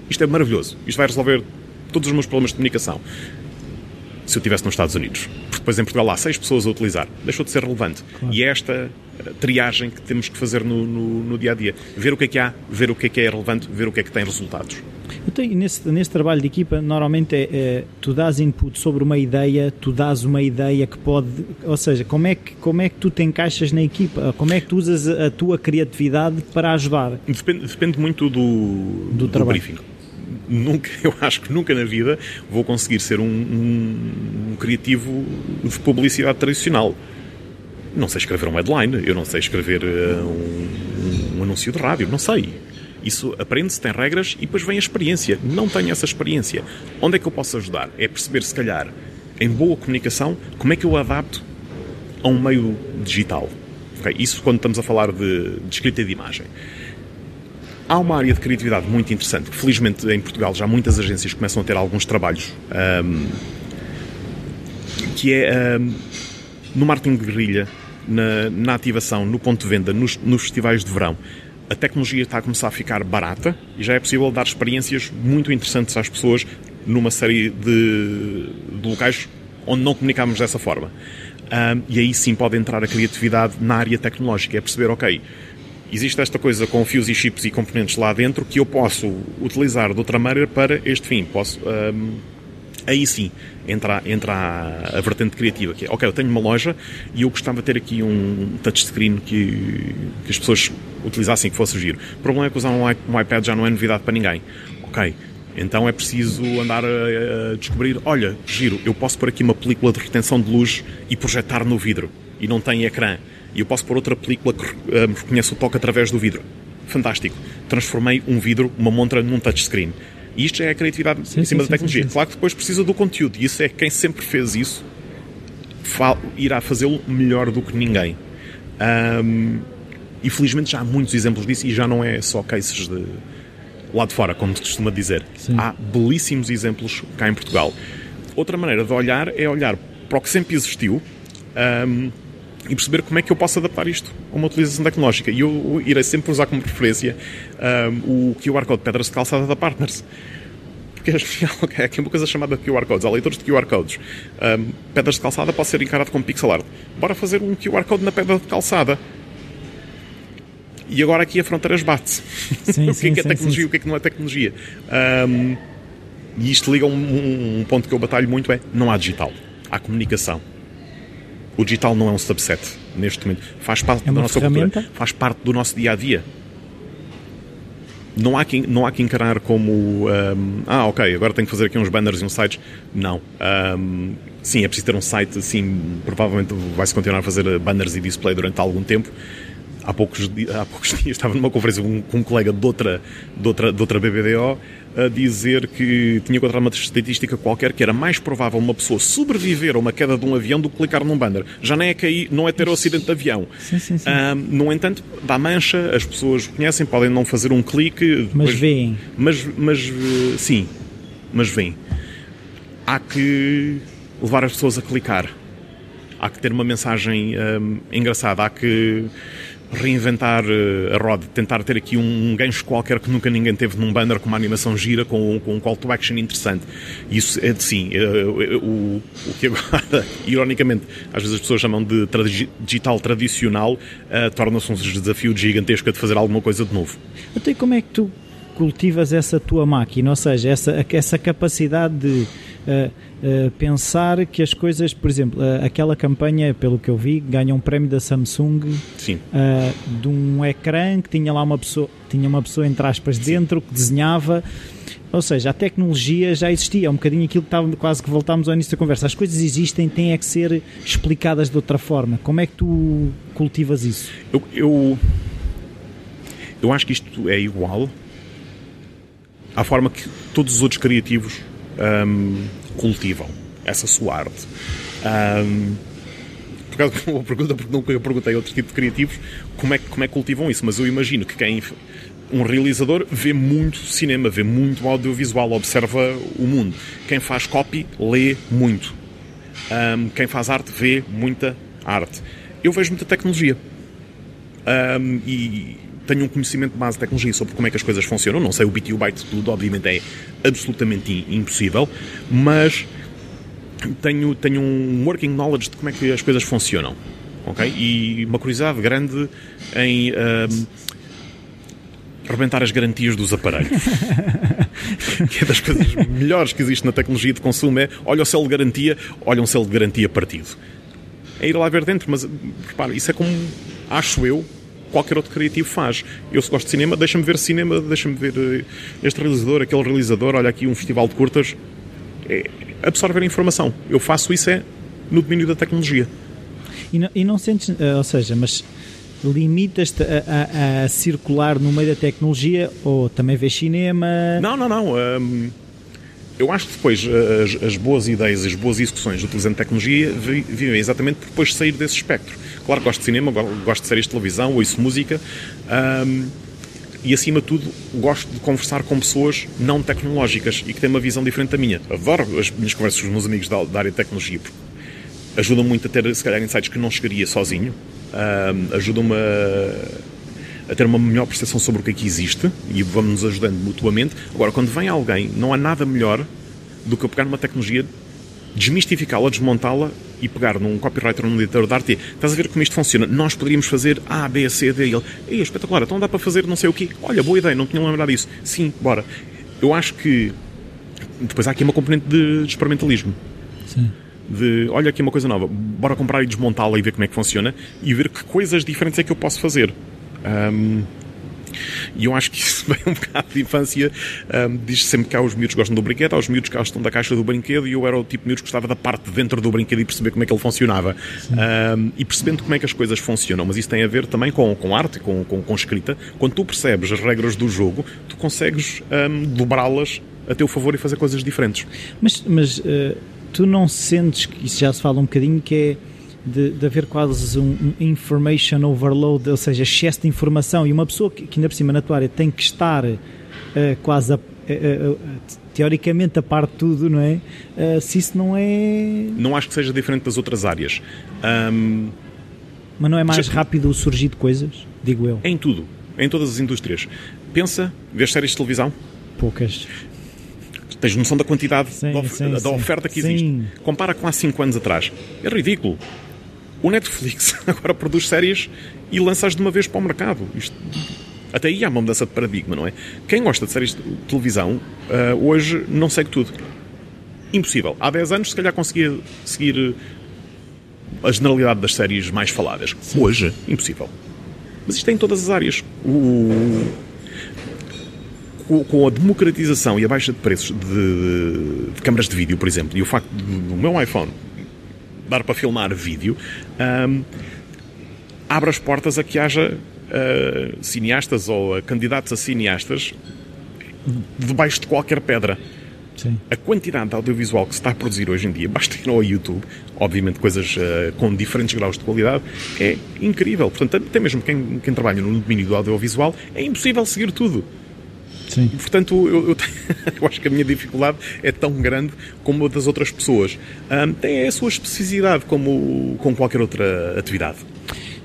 Isto é maravilhoso. Isto vai resolver todos os meus problemas de comunicação se eu estivesse nos Estados Unidos. Porque depois em Portugal há seis pessoas a utilizar. Deixou de ser relevante. Claro. E é esta eh, triagem que temos que fazer no, no, no, dia a dia. Ver o que é que há, ver o que é que é relevante, ver o que é que tem resultados. Então, nesse, nesse trabalho de equipa, normalmente é, é, tu dás input sobre uma ideia, tu dás uma ideia que pode. Ou seja, como é que, como é que tu te encaixas na equipa? Como é que tu usas a, tua criatividade para ajudar? Depende, depende muito do, do, do briefing nunca, <laughs> eu acho que nunca na vida vou conseguir ser um, um, um criativo de publicidade tradicional. Não sei escrever um headline, eu não sei escrever uh, um, um, anúncio de rádio, não sei. Isso aprende-se, tem regras e depois vem a experiência. Não tenho essa experiência. Onde é que eu posso ajudar? É perceber, se calhar, em boa comunicação, como é que eu adapto a um meio digital. Okay? Isso quando estamos a falar de, de escrita de imagem. Há uma área de criatividade muito interessante, felizmente em Portugal já muitas agências começam a ter alguns trabalhos, um, que é um, no marketing de guerrilha, na, na, ativação, no ponto de venda, nos, nos festivais de verão. A tecnologia está a começar a ficar barata e já é possível dar experiências muito interessantes às pessoas numa série de, de locais onde não comunicamos dessa forma. Um, e aí sim pode entrar a criatividade na área tecnológica. É perceber, ok, existe esta coisa com fios e chips e componentes lá dentro que eu posso utilizar de outra maneira para este fim. Posso, um, aí sim entra, entra a, a, vertente criativa, que é, ok, eu tenho uma loja e eu gostava de ter aqui um touchscreen que, que as pessoas utilizassem, que fosse giro. O problema é que usar um, iPad já não é novidade para ninguém. Ok, então é preciso andar a, a, descobrir, olha, giro, eu posso pôr aqui uma película de retenção de luz e projetar no vidro e não tem ecrã e eu posso pôr outra película que uh, reconhece o toque através do vidro. Fantástico. Transformei um vidro, uma montra, num touchscreen. E isto já é a criatividade sim, em cima sim, da tecnologia. Sim, claro que depois precisa do conteúdo. E isso é quem sempre fez isso irá fazê-lo melhor do que ninguém. Um, e felizmente já há muitos exemplos disso e já não é só cases de lá de fora, como se costuma dizer. Há belíssimos exemplos cá em Portugal. Outra maneira de olhar é olhar para o que sempre existiu. Um, e perceber como é que eu posso adaptar isto a uma utilização tecnológica. E eu irei sempre usar como referência um, o QR Code Pedras de Calçada da Partners. Porque é <laughs> é aqui uma coisa chamada QR Codes. Há leitores de QR Codes. Um, pedras de calçada pode ser encarado como pixel art. Bora fazer um QR Code na pedra de calçada. E agora aqui a fronteira bate-se. <laughs> o que é, que é tecnologia e o que é que não é tecnologia. Um, e isto liga a um, um ponto que eu batalho muito é não há digital. Há comunicação o digital não é um subset neste momento. Faz parte é da nossa ferramenta? cultura, faz parte do nosso dia a dia. Não há que, não há que encarar como um, ah, ok, agora tenho que fazer aqui uns banners e uns sites. Não. Um, sim, é preciso ter um site, sim, provavelmente vai-se continuar a fazer banners e display durante algum tempo. Há poucos, há poucos <laughs> dias estava numa conferência com, com um colega de outra, de outra, de outra BBDO a dizer que tinha encontrado uma estatística qualquer que era mais provável uma pessoa sobreviver a uma queda de um avião do que clicar num banner. Já nem é cair, não é ter o acidente de avião. Sim, sim, sim. Um, no entanto, dá mancha, as pessoas conhecem, podem não fazer um clique. Mas veem. Mas, mas sim, mas veem. Há que levar as pessoas a clicar. há que ter uma mensagem um, engraçada, há que reinventar uh, a roda, tentar ter aqui um, gancho qualquer que nunca ninguém teve num banner com uma animação gira, com, com um call to action interessante. Isso é sim. Uh, o, o que agora, <laughs> ironicamente, às vezes as pessoas chamam de tra digital tradicional, torna-se um desafio gigantesco de fazer alguma coisa de novo. Até como é que tu cultivas essa tua máquina, ou seja, essa, essa capacidade de uh, uh, pensar que as coisas, por exemplo, uh, aquela campanha, pelo que eu vi, ganha um prémio da Samsung de um ecrã que tinha lá uma pessoa, tinha uma pessoa entre aspas Sim. dentro que desenhava. Ou seja, a tecnologia já existia, é um bocadinho aquilo que estava, quase que voltámos ao início da conversa. As coisas existem, têm é que ser explicadas de outra forma. Como é que tu cultivas isso? Eu, eu, eu acho que isto é igual à forma que todos os outros criativos um, cultivam essa sua arte. Um, por causa de uma pergunta, porque nunca eu perguntei a outro tipo de criativos como é, como é que cultivam isso, mas eu imagino que quem um realizador vê muito cinema, vê muito audiovisual, observa o mundo. Quem faz copy lê muito. Um, quem faz arte vê muita arte. Eu vejo muita tecnologia. Um, e tenho um conhecimento de base de tecnologia sobre como é que as coisas funcionam. Não sei o bit e o byte de tudo, obviamente é absolutamente impossível, mas tenho, tenho um working knowledge de como é que as coisas funcionam. ok? E uma curiosidade grande em um, rebentar as garantias dos aparelhos. <laughs> que é das coisas melhores que existe na tecnologia de consumo é olha o selo de garantia, olha um selo de garantia partido. É ir lá ver dentro, mas repara, isso é como, acho eu, qualquer outro criativo faz. Eu, se gosto de cinema, deixa-me ver cinema, deixa-me ver eh, este realizador, aquele realizador, olha aqui um festival de curtas. É absorver a informação. Eu faço isso é no domínio da tecnologia. E não, e não sentes, eh, ou seja, mas limitas-te a, a, a, circular no meio da tecnologia ou também vês cinema? Não, não, não. Um, eu acho que depois eh, as, as, boas ideias e as boas execuções utilizando tecnologia vivem exatamente depois de sair desse espectro. Claro que gosto de cinema, gosto de séries de televisão, ouço música um, e, acima de tudo, gosto de conversar com pessoas não tecnológicas e que têm uma visão diferente da minha. Adoro as minhas conversas com os meus amigos da, da área de tecnologia porque ajudam muito a ter, se calhar, insights que não chegaria sozinho, um, ajudam-me a, a ter uma melhor percepção sobre o que é que existe e vamos nos ajudando mutuamente. Agora, quando vem alguém, não há nada melhor do que eu pegar numa tecnologia desmistificá-la, desmontá-la e pegar num copywriter ou num editor de arte estás a ver como isto funciona? Nós poderíamos fazer A, B, C, D e ele, Ei, espetacular, então dá para fazer não sei o quê. Olha, boa ideia, não tinha lembrado disso. Sim, bora. Eu acho que depois há aqui uma componente de, de experimentalismo. Sim. De, olha aqui uma coisa nova, bora comprar e desmontá-la e ver como é que funciona e ver que coisas diferentes é que eu posso fazer. Um, e eu acho que isso <laughs> vem um bocado de infância. Um, diz -se sempre que há os miúdos que gostam do brinquedo, há os miúdos que gostam da caixa do brinquedo, e eu era o tipo de miúdos que gostava da parte de dentro do brinquedo e perceber como é que ele funcionava. Um, e percebendo como é que as coisas funcionam. Mas isso tem a ver também com, com arte, com, com, com escrita. Quando tu percebes as regras do jogo, tu consegues um, dobrá-las a teu favor e fazer coisas diferentes. Mas, mas uh, tu não sentes que isso já se fala um bocadinho que é de, de haver quase um, um, information overload, ou seja, excesso de informação, e uma pessoa que, que ainda por cima na tua área tem que estar uh, quase a, uh, uh, teoricamente a par de tudo, não é? se isso não é. Não acho que seja diferente das outras áreas. Um... Mas não é mais Já... rápido o surgir de coisas? Digo eu. Em tudo. Em todas as indústrias. Pensa, vês séries de televisão? Poucas. Tens noção da quantidade sim, da, sim, da sim. oferta que existe. Compara com há 5 anos atrás. É ridículo. O Netflix <laughs> agora produz séries e lança-as de uma vez para o mercado. Isto, até aí há uma mudança de paradigma, não é? Quem gosta de séries de televisão uh, hoje não segue tudo. Impossível. Há 10 anos, se calhar, conseguia seguir a generalidade das séries mais faladas. Hoje, impossível. Mas isto é em todas as áreas. O... Com a democratização e a baixa de preços de, de câmaras de vídeo, por exemplo, e o facto do meu iPhone dar para filmar vídeo, um, abre as portas a que haja uh, cineastas ou uh, candidatos a cineastas debaixo de qualquer pedra. Sim. A quantidade de audiovisual que se está a produzir hoje em dia, basta ir ao YouTube, obviamente coisas uh, com diferentes graus de qualidade, é incrível. Portanto, até mesmo quem, quem trabalha no domínio do audiovisual, é impossível seguir tudo. Sim. Portanto, eu, eu, tenho- <laughs> eu acho que a minha dificuldade é tão grande como a das outras pessoas. Ahm, tem a sua especificidade, como com qualquer outra atividade.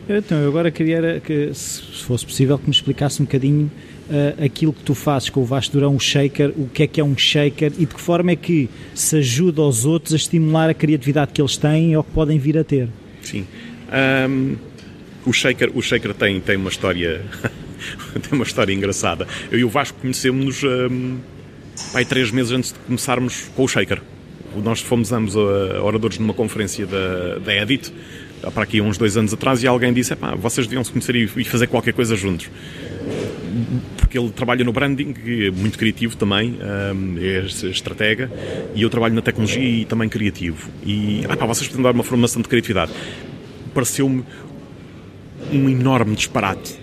Então, eu agora queria que, se fosse possível, que me explicasse um bocadinho ah, aquilo que tu fazes com o Vasco Durão, o shaker, o que é que é um shaker e de que forma é que se ajuda aos outros a estimular a criatividade que eles têm ou que podem vir a ter. Sim. Ahm, o Shaker, o Shaker tem, tem uma história <laughs> tem uma história engraçada. Eu e o Vasco conhecemos-nos ahm, pai, três meses antes de começarmos com o Shaker. Nós fomos ambos ah, oradores numa conferência da, da Edit, para aqui uns dois anos atrás, e alguém disse: "Epá, vocês deviam se conhecer e, e fazer qualquer coisa juntos. Porque ele trabalha no branding, é muito criativo também, ahm, é estratega, e eu trabalho na tecnologia e também criativo. E ah, pá, vocês podem dar uma formação de criatividade pareceu-me um enorme disparate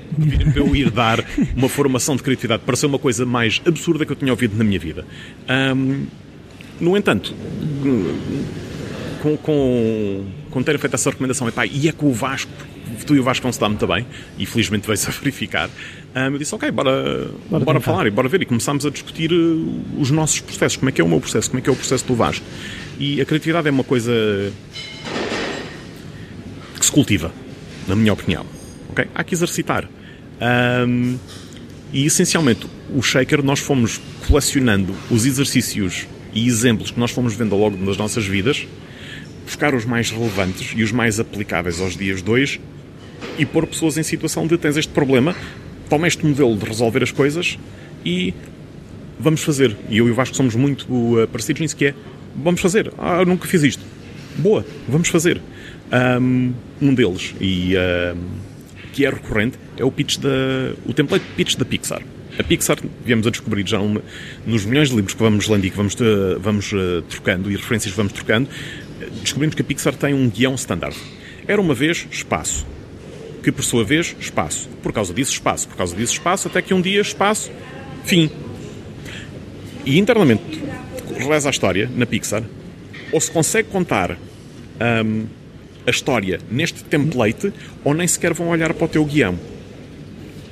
eu ir dar uma formação de criatividade. Pareceu uma coisa mais absurda que eu tinha ouvido na minha vida. Ahm, no entanto, com, com, com terem feito essa recomendação, epá, e é com o Vasco, tu e o Vasco vão se dar muito bem, e felizmente veio-se a verificar. ahm, eu disse, ok, bora, Bora bora, falar e bora ver. E começámos a discutir eh, os nossos processos. Como é que é o meu processo? Como é que é o processo do Vasco? E a criatividade é uma coisa que se cultiva, na minha opinião. Ok? Há que exercitar. Ahm, e essencialmente, o Shaker, nós fomos colecionando os exercícios e exemplos que nós fomos vendo ao longo das nossas vidas, buscar os mais relevantes e os mais aplicáveis aos dias de hoje e pôr pessoas em situação de tens este problema, toma este modelo de resolver as coisas e vamos fazer. E eu e o Vasco somos muito uh, parecidos nisso que é vamos fazer. Ah, eu nunca fiz isto. Boa, vamos fazer. Um, um deles, e um, que é recorrente, é o pitch da, o template pitch da Pixar. A Pixar, viemos a descobrir já nos milhões de livros que vamos lendo e que vamos, uh, vamos uh, trocando e referências que vamos trocando, descobrimos que a Pixar tem um guião standard. Era uma vez espaço, que por sua vez espaço. Por causa disso, espaço. Por causa disso, espaço, até que um dia, espaço, fim. E internamente, reza a história na Pixar, ou se consegue contar hum, a história neste template, ou nem sequer vão olhar para o teu guião.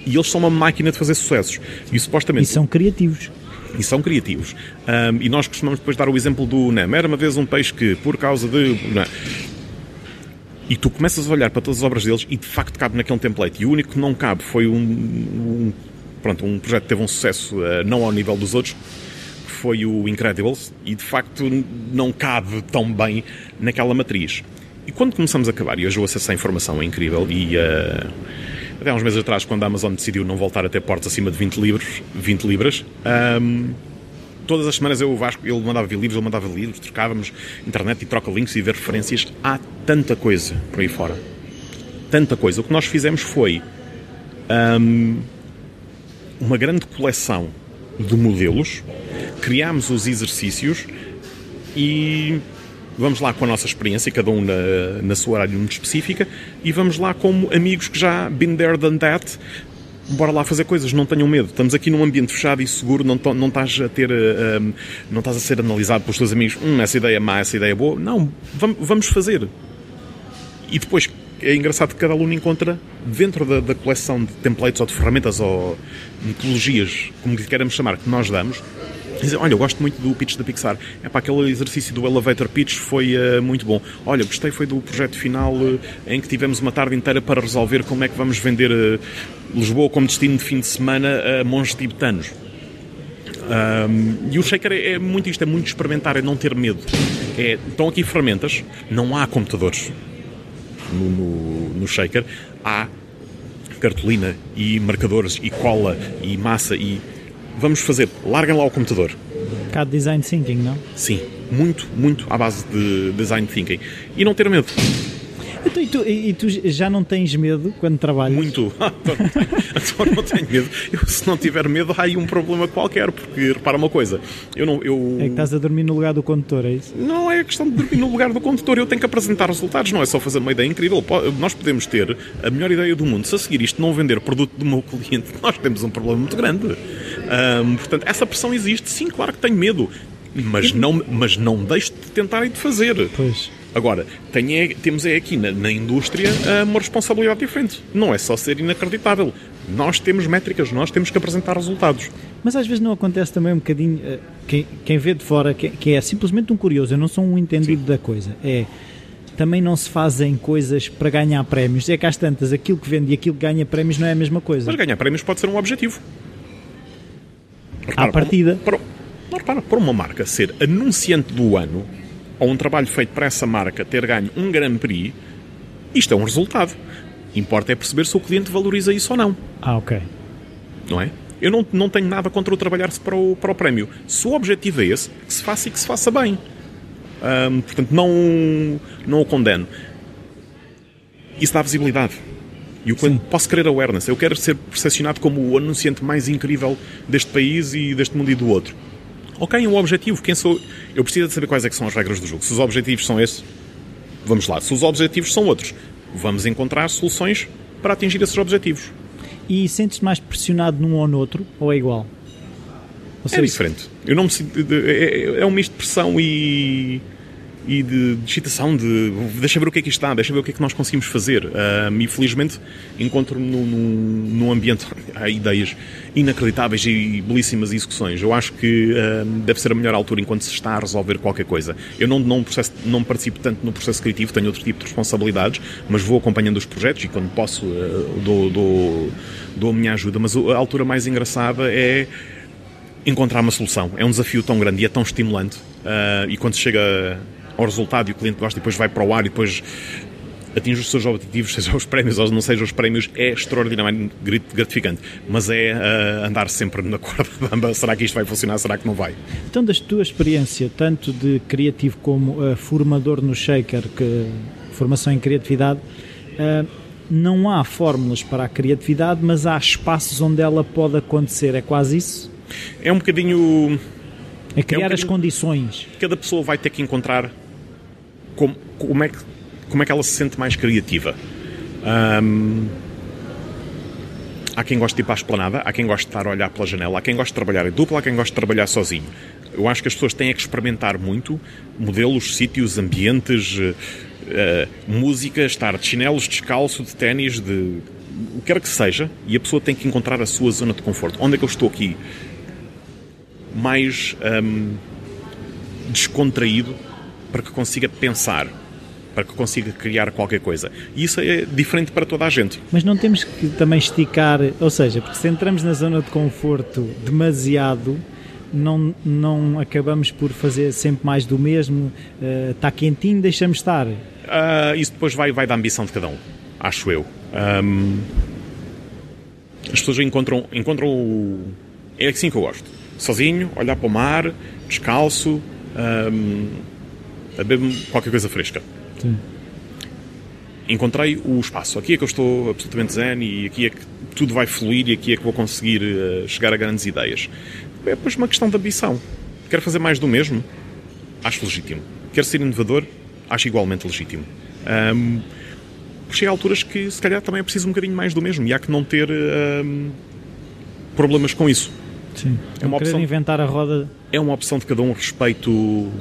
E eles são uma máquina de fazer sucessos. E supostamente E são criativos. e são criativos. Ahm, e nós costumamos depois dar o exemplo do Nemo. Era uma vez um peixe que, por causa de. não é? E tu começas a olhar para todas as obras deles e de facto cabe naquele template. E o único que não cabe foi um. um- pronto, um projeto que teve um sucesso ah, não ao nível dos outros, que foi o Incredibles. E de facto não cabe tão bem naquela matriz. E quando começamos a acabar, e hoje eu acesso a informação é incrível, e. ah, até há uns meses atrás, quando a Amazon decidiu não voltar a ter portas acima de 20, livros, 20 libras, ahm, todas as semanas eu o Vasco, ele mandava livros, ele mandava livros, trocávamos internet e troca links e ver referências. Há tanta coisa por aí fora. Tanta coisa. O que nós fizemos foi ahm, uma grande coleção de modelos, criámos os exercícios e vamos lá com a nossa experiência, cada um na, na sua área muito específica, e vamos lá como amigos que já been there, done that, bora lá fazer coisas, não tenham medo. Estamos aqui num ambiente fechado e seguro, não, não estás a ter, eh, um, não estás a ser analisado pelos teus amigos, hum, essa ideia é má, essa ideia é boa. Não, vam- vamos fazer. E depois é engraçado que cada aluno encontra dentro da, da coleção de templates ou de ferramentas ou metodologias, como queremos chamar, que nós damos, dizem, olha, eu gosto muito do pitch da Pixar. É para aquele exercício do elevator pitch foi eh, muito bom. Olha, gostei foi do projeto final eh, em que tivemos uma tarde inteira para resolver como é que vamos vender eh, Lisboa como destino de fim de semana a monges tibetanos. Um, e o Shaker é, é muito isto, é muito experimentar, é não ter medo. É, estão aqui ferramentas, não há computadores no, no, no Shaker, há cartolina e marcadores e cola e massa e vamos fazer, larguem lá o computador. Um bocado de design thinking, não? Sim, muito, muito à base de design thinking. E não ter medo. Então, e, tu, e- tu já não tens medo quando trabalhas? Muito. <laughs> Então não tenho medo. Eu, se não tiver medo, há aí um problema qualquer. Porque, repara uma coisa, eu não. Eu... É que estás a dormir no lugar do condutor, é isso? Não é questão de dormir no lugar do condutor, eu tenho que apresentar resultados, não é só fazer uma ideia incrível. Nós podemos ter a melhor ideia do mundo, se a seguir isto não vender produto do meu cliente, <laughs> nós temos um problema muito grande. Ahm, portanto, essa pressão existe, sim, claro que tenho medo, mas não, mas não deixo de tentar e de fazer. Pois. Agora, tem é, temos é aqui na, na indústria ah, uma responsabilidade diferente. Não é só ser inacreditável. Nós temos métricas, nós temos que apresentar resultados. Mas às vezes não acontece também um bocadinho. eh, Quem, quem vê de fora, que, que é simplesmente um curioso, eu não sou um entendido da coisa. É. Também não se fazem coisas para ganhar prémios. É que às tantas, aquilo que vende e aquilo que ganha prémios não é a mesma coisa. Mas ganhar prémios pode ser um objetivo. À partida. Para, para, repara, para uma marca ser anunciante do ano, ou um trabalho feito para essa marca ter ganho um Grand Prix, isto é um resultado. Importa é perceber se o cliente valoriza isso ou não. Ah, ok. não é? Eu não, não tenho nada contra o trabalhar-se para o, para o prémio. Se o objetivo é esse, que se faça e que se faça bem. Portanto, não, não o condeno. Isso dá visibilidade. E o cliente, posso querer awareness. Eu quero ser percepcionado como o anunciante mais incrível deste país e deste mundo e do outro. Ok, um objetivo. Quem sou? Eu preciso de saber quais é são as regras do jogo. Se os objetivos são esses, vamos lá. Se os objetivos são outros, vamos encontrar soluções para atingir esses objetivos. E sentes-te mais pressionado num ou no outro? Ou é igual? Ou É diferente. Eu não me sinto. de- É, é um misto de pressão e. e de, de excitação, de deixa ver o que é que está, deixa ver o que é que nós conseguimos fazer. Ahm, e felizmente encontro-me num, num, ambiente. <laughs> Há ideias inacreditáveis e belíssimas execuções. Eu acho que ahm, deve ser a melhor altura enquanto se está a resolver qualquer coisa. Eu não, não, processo, não participo tanto no processo criativo, tenho outro tipo de responsabilidades, mas vou acompanhando os projetos e quando posso ah, dou, dou, dou a minha ajuda. Mas a altura mais engraçada é encontrar uma solução. É um desafio tão grande e é tão estimulante. Ah, e quando se chega ao resultado e o cliente gosta e depois vai para o ar e depois atinge os seus objetivos, <laughs> sejam os prémios ou não sejam os prémios, é extraordinariamente grat- gratificante. Mas é ah, andar sempre na corda bamba. Será que isto vai funcionar? Será que não vai? Então, da tua experiência, tanto de criativo como eh, formador no Shaker, que, formação em criatividade, eh, não há fórmulas para a criatividade, mas há espaços onde ela pode acontecer. É quase isso? É um bocadinho. É criar bocadinho- as condições. Cada pessoa vai ter que encontrar como, como, é, que, como é que ela se sente mais criativa. Ahm, há quem goste de ir para a esplanada, há quem goste de estar a olhar pela janela, há quem goste de trabalhar em dupla, há quem goste de trabalhar sozinho. Eu acho que as pessoas têm que experimentar muito modelos, sítios, ambientes, eh, música, estar de chinelos, descalço, de ténis, de o que quer que seja, e a pessoa tem que encontrar a sua zona de conforto. Onde é que eu estou aqui? Mais ahm, descontraído para que consiga pensar, para que consiga criar qualquer coisa. E isso é diferente para toda a gente. Mas não temos que também esticar, ou seja, porque se entramos na zona de conforto demasiado, não, não acabamos por fazer sempre mais do mesmo. eh, Está quentinho, deixamos estar. Ah, isso depois vai, vai da ambição de cada um, acho eu. Ahm, as pessoas encontram, encontram o... É assim que eu gosto. Sozinho, olhar para o mar, descalço, ahm, a beber qualquer coisa fresca. Sim. encontrei o espaço. Aqui é que eu estou absolutamente zen e aqui é que tudo vai fluir e aqui é que vou conseguir eh, chegar a grandes ideias. É depois uma questão de ambição. Quero fazer mais do mesmo? Acho legítimo. Quero ser inovador? Acho igualmente legítimo. Ahm, chega a alturas que se calhar também é preciso um bocadinho mais do mesmo e há que não ter ahm, problemas com isso. Sim. É uma opção. inventar a roda. É uma opção de cada um, respeito.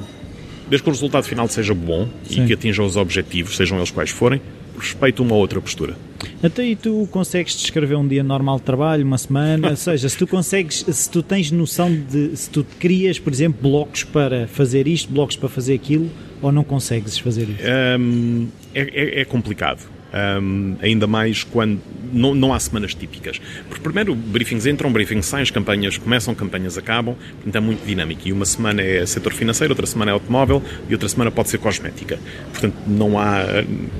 Desde que o resultado final seja bom Sim. e que atinja os objetivos, sejam eles quais forem, respeito uma outra postura. Até aí tu consegues descrever um dia normal de trabalho, uma semana, <laughs> ou seja, se tu consegues, se tu tens noção de, se tu crias, por exemplo, blocos para fazer isto, blocos para fazer aquilo, ou não consegues fazer isso? Hum, é, é- é complicado. Hum, ainda mais quando não, não há semanas típicas. Porque primeiro briefings entram, briefings saem, as campanhas começam, campanhas acabam, portanto é muito dinâmico. E uma semana é setor financeiro, outra semana é automóvel e outra semana pode ser cosmética. Portanto, não há.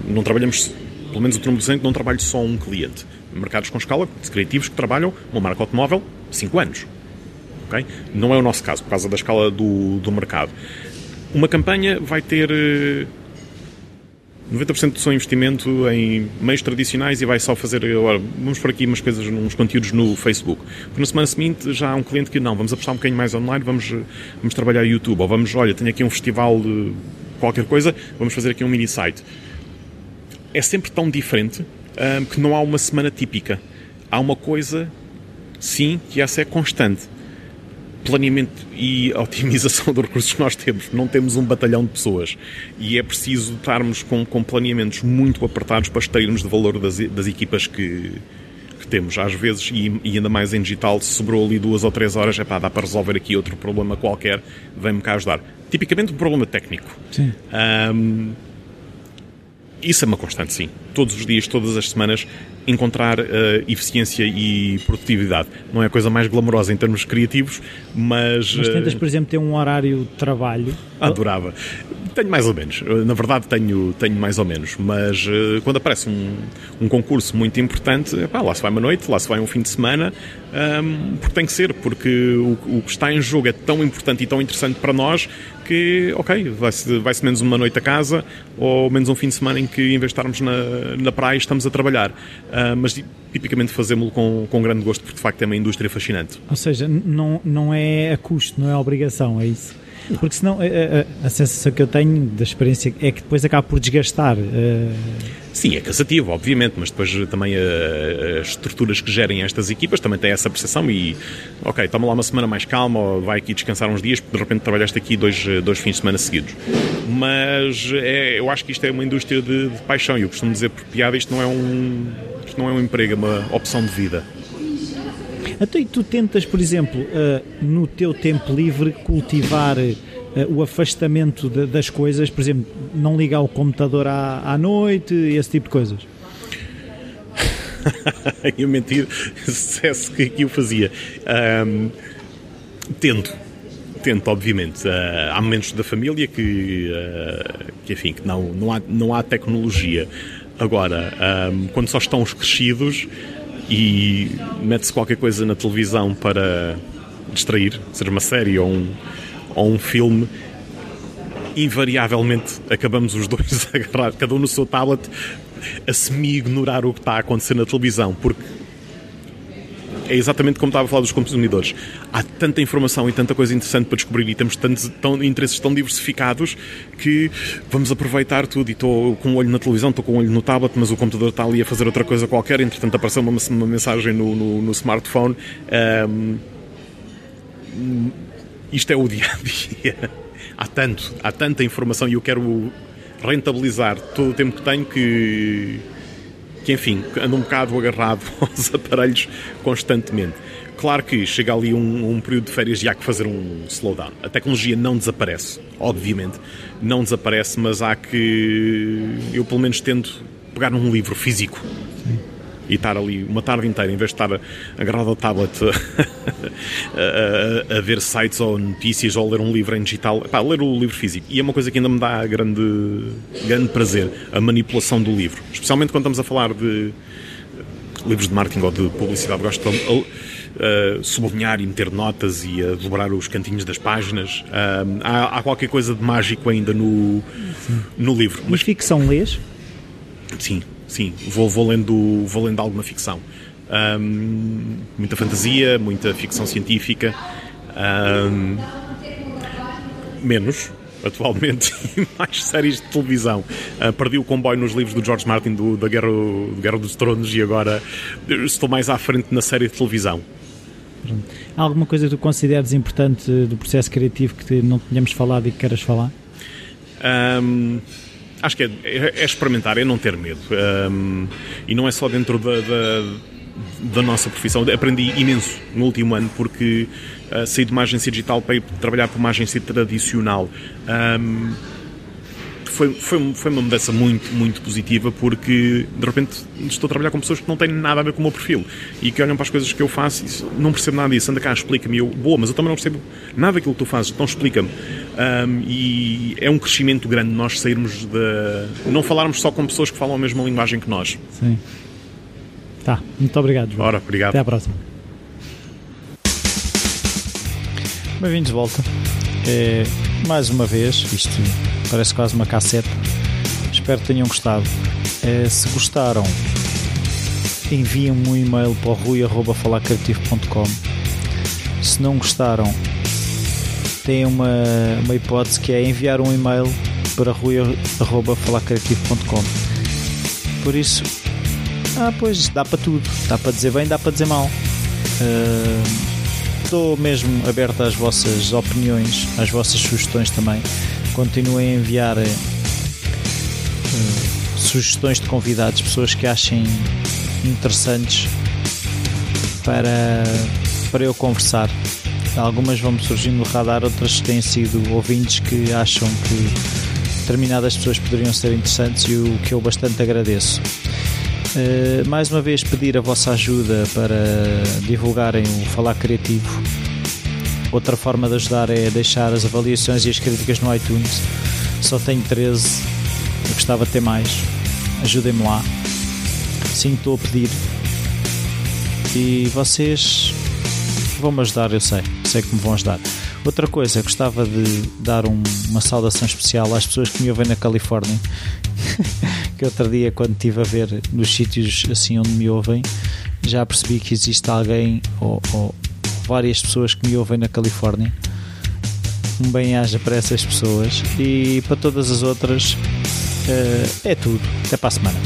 Não trabalhamos, pelo menos o turno docente, não trabalho só um cliente. Mercados com escala, criativos que trabalham uma marca automóvel 5 anos. ok? Não é o nosso caso, por causa da escala do, do mercado. Uma campanha vai ter eh, 90% do seu investimento em meios tradicionais e vai só fazer, agora, vamos por aqui umas coisas, uns conteúdos no Facebook. Porque na semana seguinte já há um cliente que não, vamos apostar um bocadinho mais online, vamos, vamos trabalhar YouTube, ou vamos, olha, tenho aqui um festival de qualquer coisa, vamos fazer aqui um mini site. É sempre tão diferente ah, que não há uma semana típica. Há uma coisa, sim, que essa é constante. Planeamento e otimização dos recursos que nós temos. Não temos um batalhão de pessoas e é preciso estarmos com, com planeamentos muito apertados para extrairmos de valor das, das equipas que, que temos. Às vezes, e, e, ainda mais em digital, se sobrou ali duas ou três horas, é pá, dá para resolver aqui outro problema qualquer, vem-me cá ajudar. Tipicamente um problema técnico. Sim. Um, isso é uma constante, sim. Todos os dias, todas as semanas, encontrar uh, eficiência e produtividade. Não é a coisa mais glamourosa em termos criativos, mas. Mas tentas, por exemplo, ter um horário de trabalho. Adorava. Tenho mais ou menos. Na verdade, tenho, tenho mais ou menos. Mas uh, quando aparece um, um concurso muito importante, epá, lá se vai uma noite, lá se vai um fim de semana, um, porque tem que ser, porque o, o que está em jogo é tão importante e tão interessante para nós que, ok, vai-se vai menos uma noite a casa ou menos um fim de semana em que, em vez de estarmos na, na praia, estamos a trabalhar. Uh, mas tipicamente fazemos-lo com, com grande gosto, porque de facto é uma indústria fascinante. Ou seja, não, não é a custo, não é a obrigação, é isso? Porque senão a, a, a, sensação que eu tenho da experiência é que depois acaba por desgastar. Uh... Sim, é cansativo, obviamente, mas depois também a, as estruturas que gerem estas equipas também têm essa percepção e, ok, toma lá uma semana mais calma ou vai aqui descansar uns dias porque de repente trabalhaste aqui dois, dois fins de semana seguidos. Mas é, eu acho que isto é uma indústria de, de paixão e eu costumo dizer por piada, isto não é um, isto não é um emprego, é uma opção de vida. Então, e tu tentas, por exemplo, uh, no teu tempo livre, cultivar uh, o afastamento de, das coisas, por exemplo, não ligar o computador à, à noite, esse tipo de coisas? <laughs> eu mentir <laughs> se dissesse que aqui o fazia. Um, tento, tento, obviamente. Uh, há momentos da família que, uh, que enfim, que não, não, há, não há tecnologia. Agora, um, quando só estão os crescidos, e mete-se qualquer coisa na televisão para distrair, seja uma série ou um, ou um filme, invariavelmente acabamos os dois <laughs> a agarrar, cada um no seu tablet, a semi-ignorar o que está a acontecer na televisão, porque é exatamente como estava a falar dos consumidores. Há tanta informação e tanta coisa interessante para descobrir e temos tantos tão, interesses tão diversificados que vamos aproveitar tudo. E estou com um olho na televisão, estou com um olho no tablet, mas o computador está ali a fazer outra coisa qualquer. Entretanto, apareceu uma, uma mensagem no, no, no smartphone. Um, isto é o dia a dia. Há tanto, há tanta informação e eu quero rentabilizar todo o tempo que tenho que que enfim, anda um bocado agarrado <laughs> aos aparelhos constantemente. Claro que chega ali um, um, período de férias e há que fazer um slowdown. A tecnologia não desaparece, obviamente, não desaparece, mas há que. Eu, pelo menos, tento pegar num livro físico e estar ali uma tarde inteira, em vez de estar agarrado ao tablet <laughs> a, a, a, ver sites ou notícias ou ler um livro em digital, pá, ler o livro físico. E é uma coisa que ainda me dá grande, grande prazer, a manipulação do livro. Especialmente quando estamos a falar de livros de marketing ou de publicidade. Gosto de uh, sublinhar e meter notas e a dobrar os cantinhos das páginas. Uh, há, há, qualquer coisa de mágico ainda no, no livro. Mas ficção lês? Sim, sim, vou, vou, lendo, vou lendo alguma ficção. Um, muita fantasia, muita ficção científica. Um, menos, atualmente, <laughs> e mais séries de televisão. Uh, perdi o comboio nos livros do George Martin do, da Guerra, do Guerra dos Tronos e agora estou mais à frente na série de televisão. Há alguma coisa que tu consideres importante do processo criativo que não tínhamos falado e que queiras falar? Um, acho que é, é, é, experimentar, é não ter medo. Um, e não é só dentro da, da, da, nossa profissão. Aprendi imenso no último ano porque uh, saí de uma agência digital para ir trabalhar para uma agência tradicional. Um, foi, foi, foi uma mudança muito, muito positiva porque de repente estou a trabalhar com pessoas que não têm nada a ver com o meu perfil e que olham para as coisas que eu faço e não percebo nada disso. Anda cá, explica-me. Eu, boa, mas eu também não percebo nada daquilo que tu fazes, então explica-me. Um, e é um crescimento grande nós sairmos de. não falarmos só com pessoas que falam a mesma linguagem que nós. Sim. Tá, muito obrigado. João. Ora, obrigado. Até à próxima. Bem-vindos de volta. É, mais uma vez, isto parece quase uma cassete. Espero que tenham gostado. É, se gostaram, enviem-me um e-mail para o rui.falacreativo.com. Se não gostaram, tem uma, uma hipótese que é enviar um e-mail para rui.falacreativo.com. Por isso, ah, pois dá para tudo. Dá para dizer bem, dá para dizer mal. Uh, estou mesmo aberto às vossas opiniões, às vossas sugestões também. Continuem a enviar uh, sugestões de convidados, pessoas que achem interessantes para, para eu conversar. Algumas vão-me surgindo no radar, outras têm sido ouvintes que acham que determinadas pessoas poderiam ser interessantes e o que eu bastante agradeço. Uh, mais uma vez pedir a vossa ajuda para divulgarem o Falar Criativo. Outra forma de ajudar é deixar as avaliações e as críticas no iTunes. Só tenho 13, eu gostava de ter mais. Ajudem-me lá. Sim, estou a pedir. E vocês vão-me ajudar, eu sei. Sei que me vão ajudar. Outra coisa, gostava de dar um, uma saudação especial às pessoas que me ouvem na Califórnia. <laughs> que outro dia, quando estive a ver nos sítios assim onde me ouvem, já percebi que existe alguém ou, ou várias pessoas que me ouvem na Califórnia. Um bem-aja para essas pessoas e para todas as outras uh, é tudo. Até para a semana.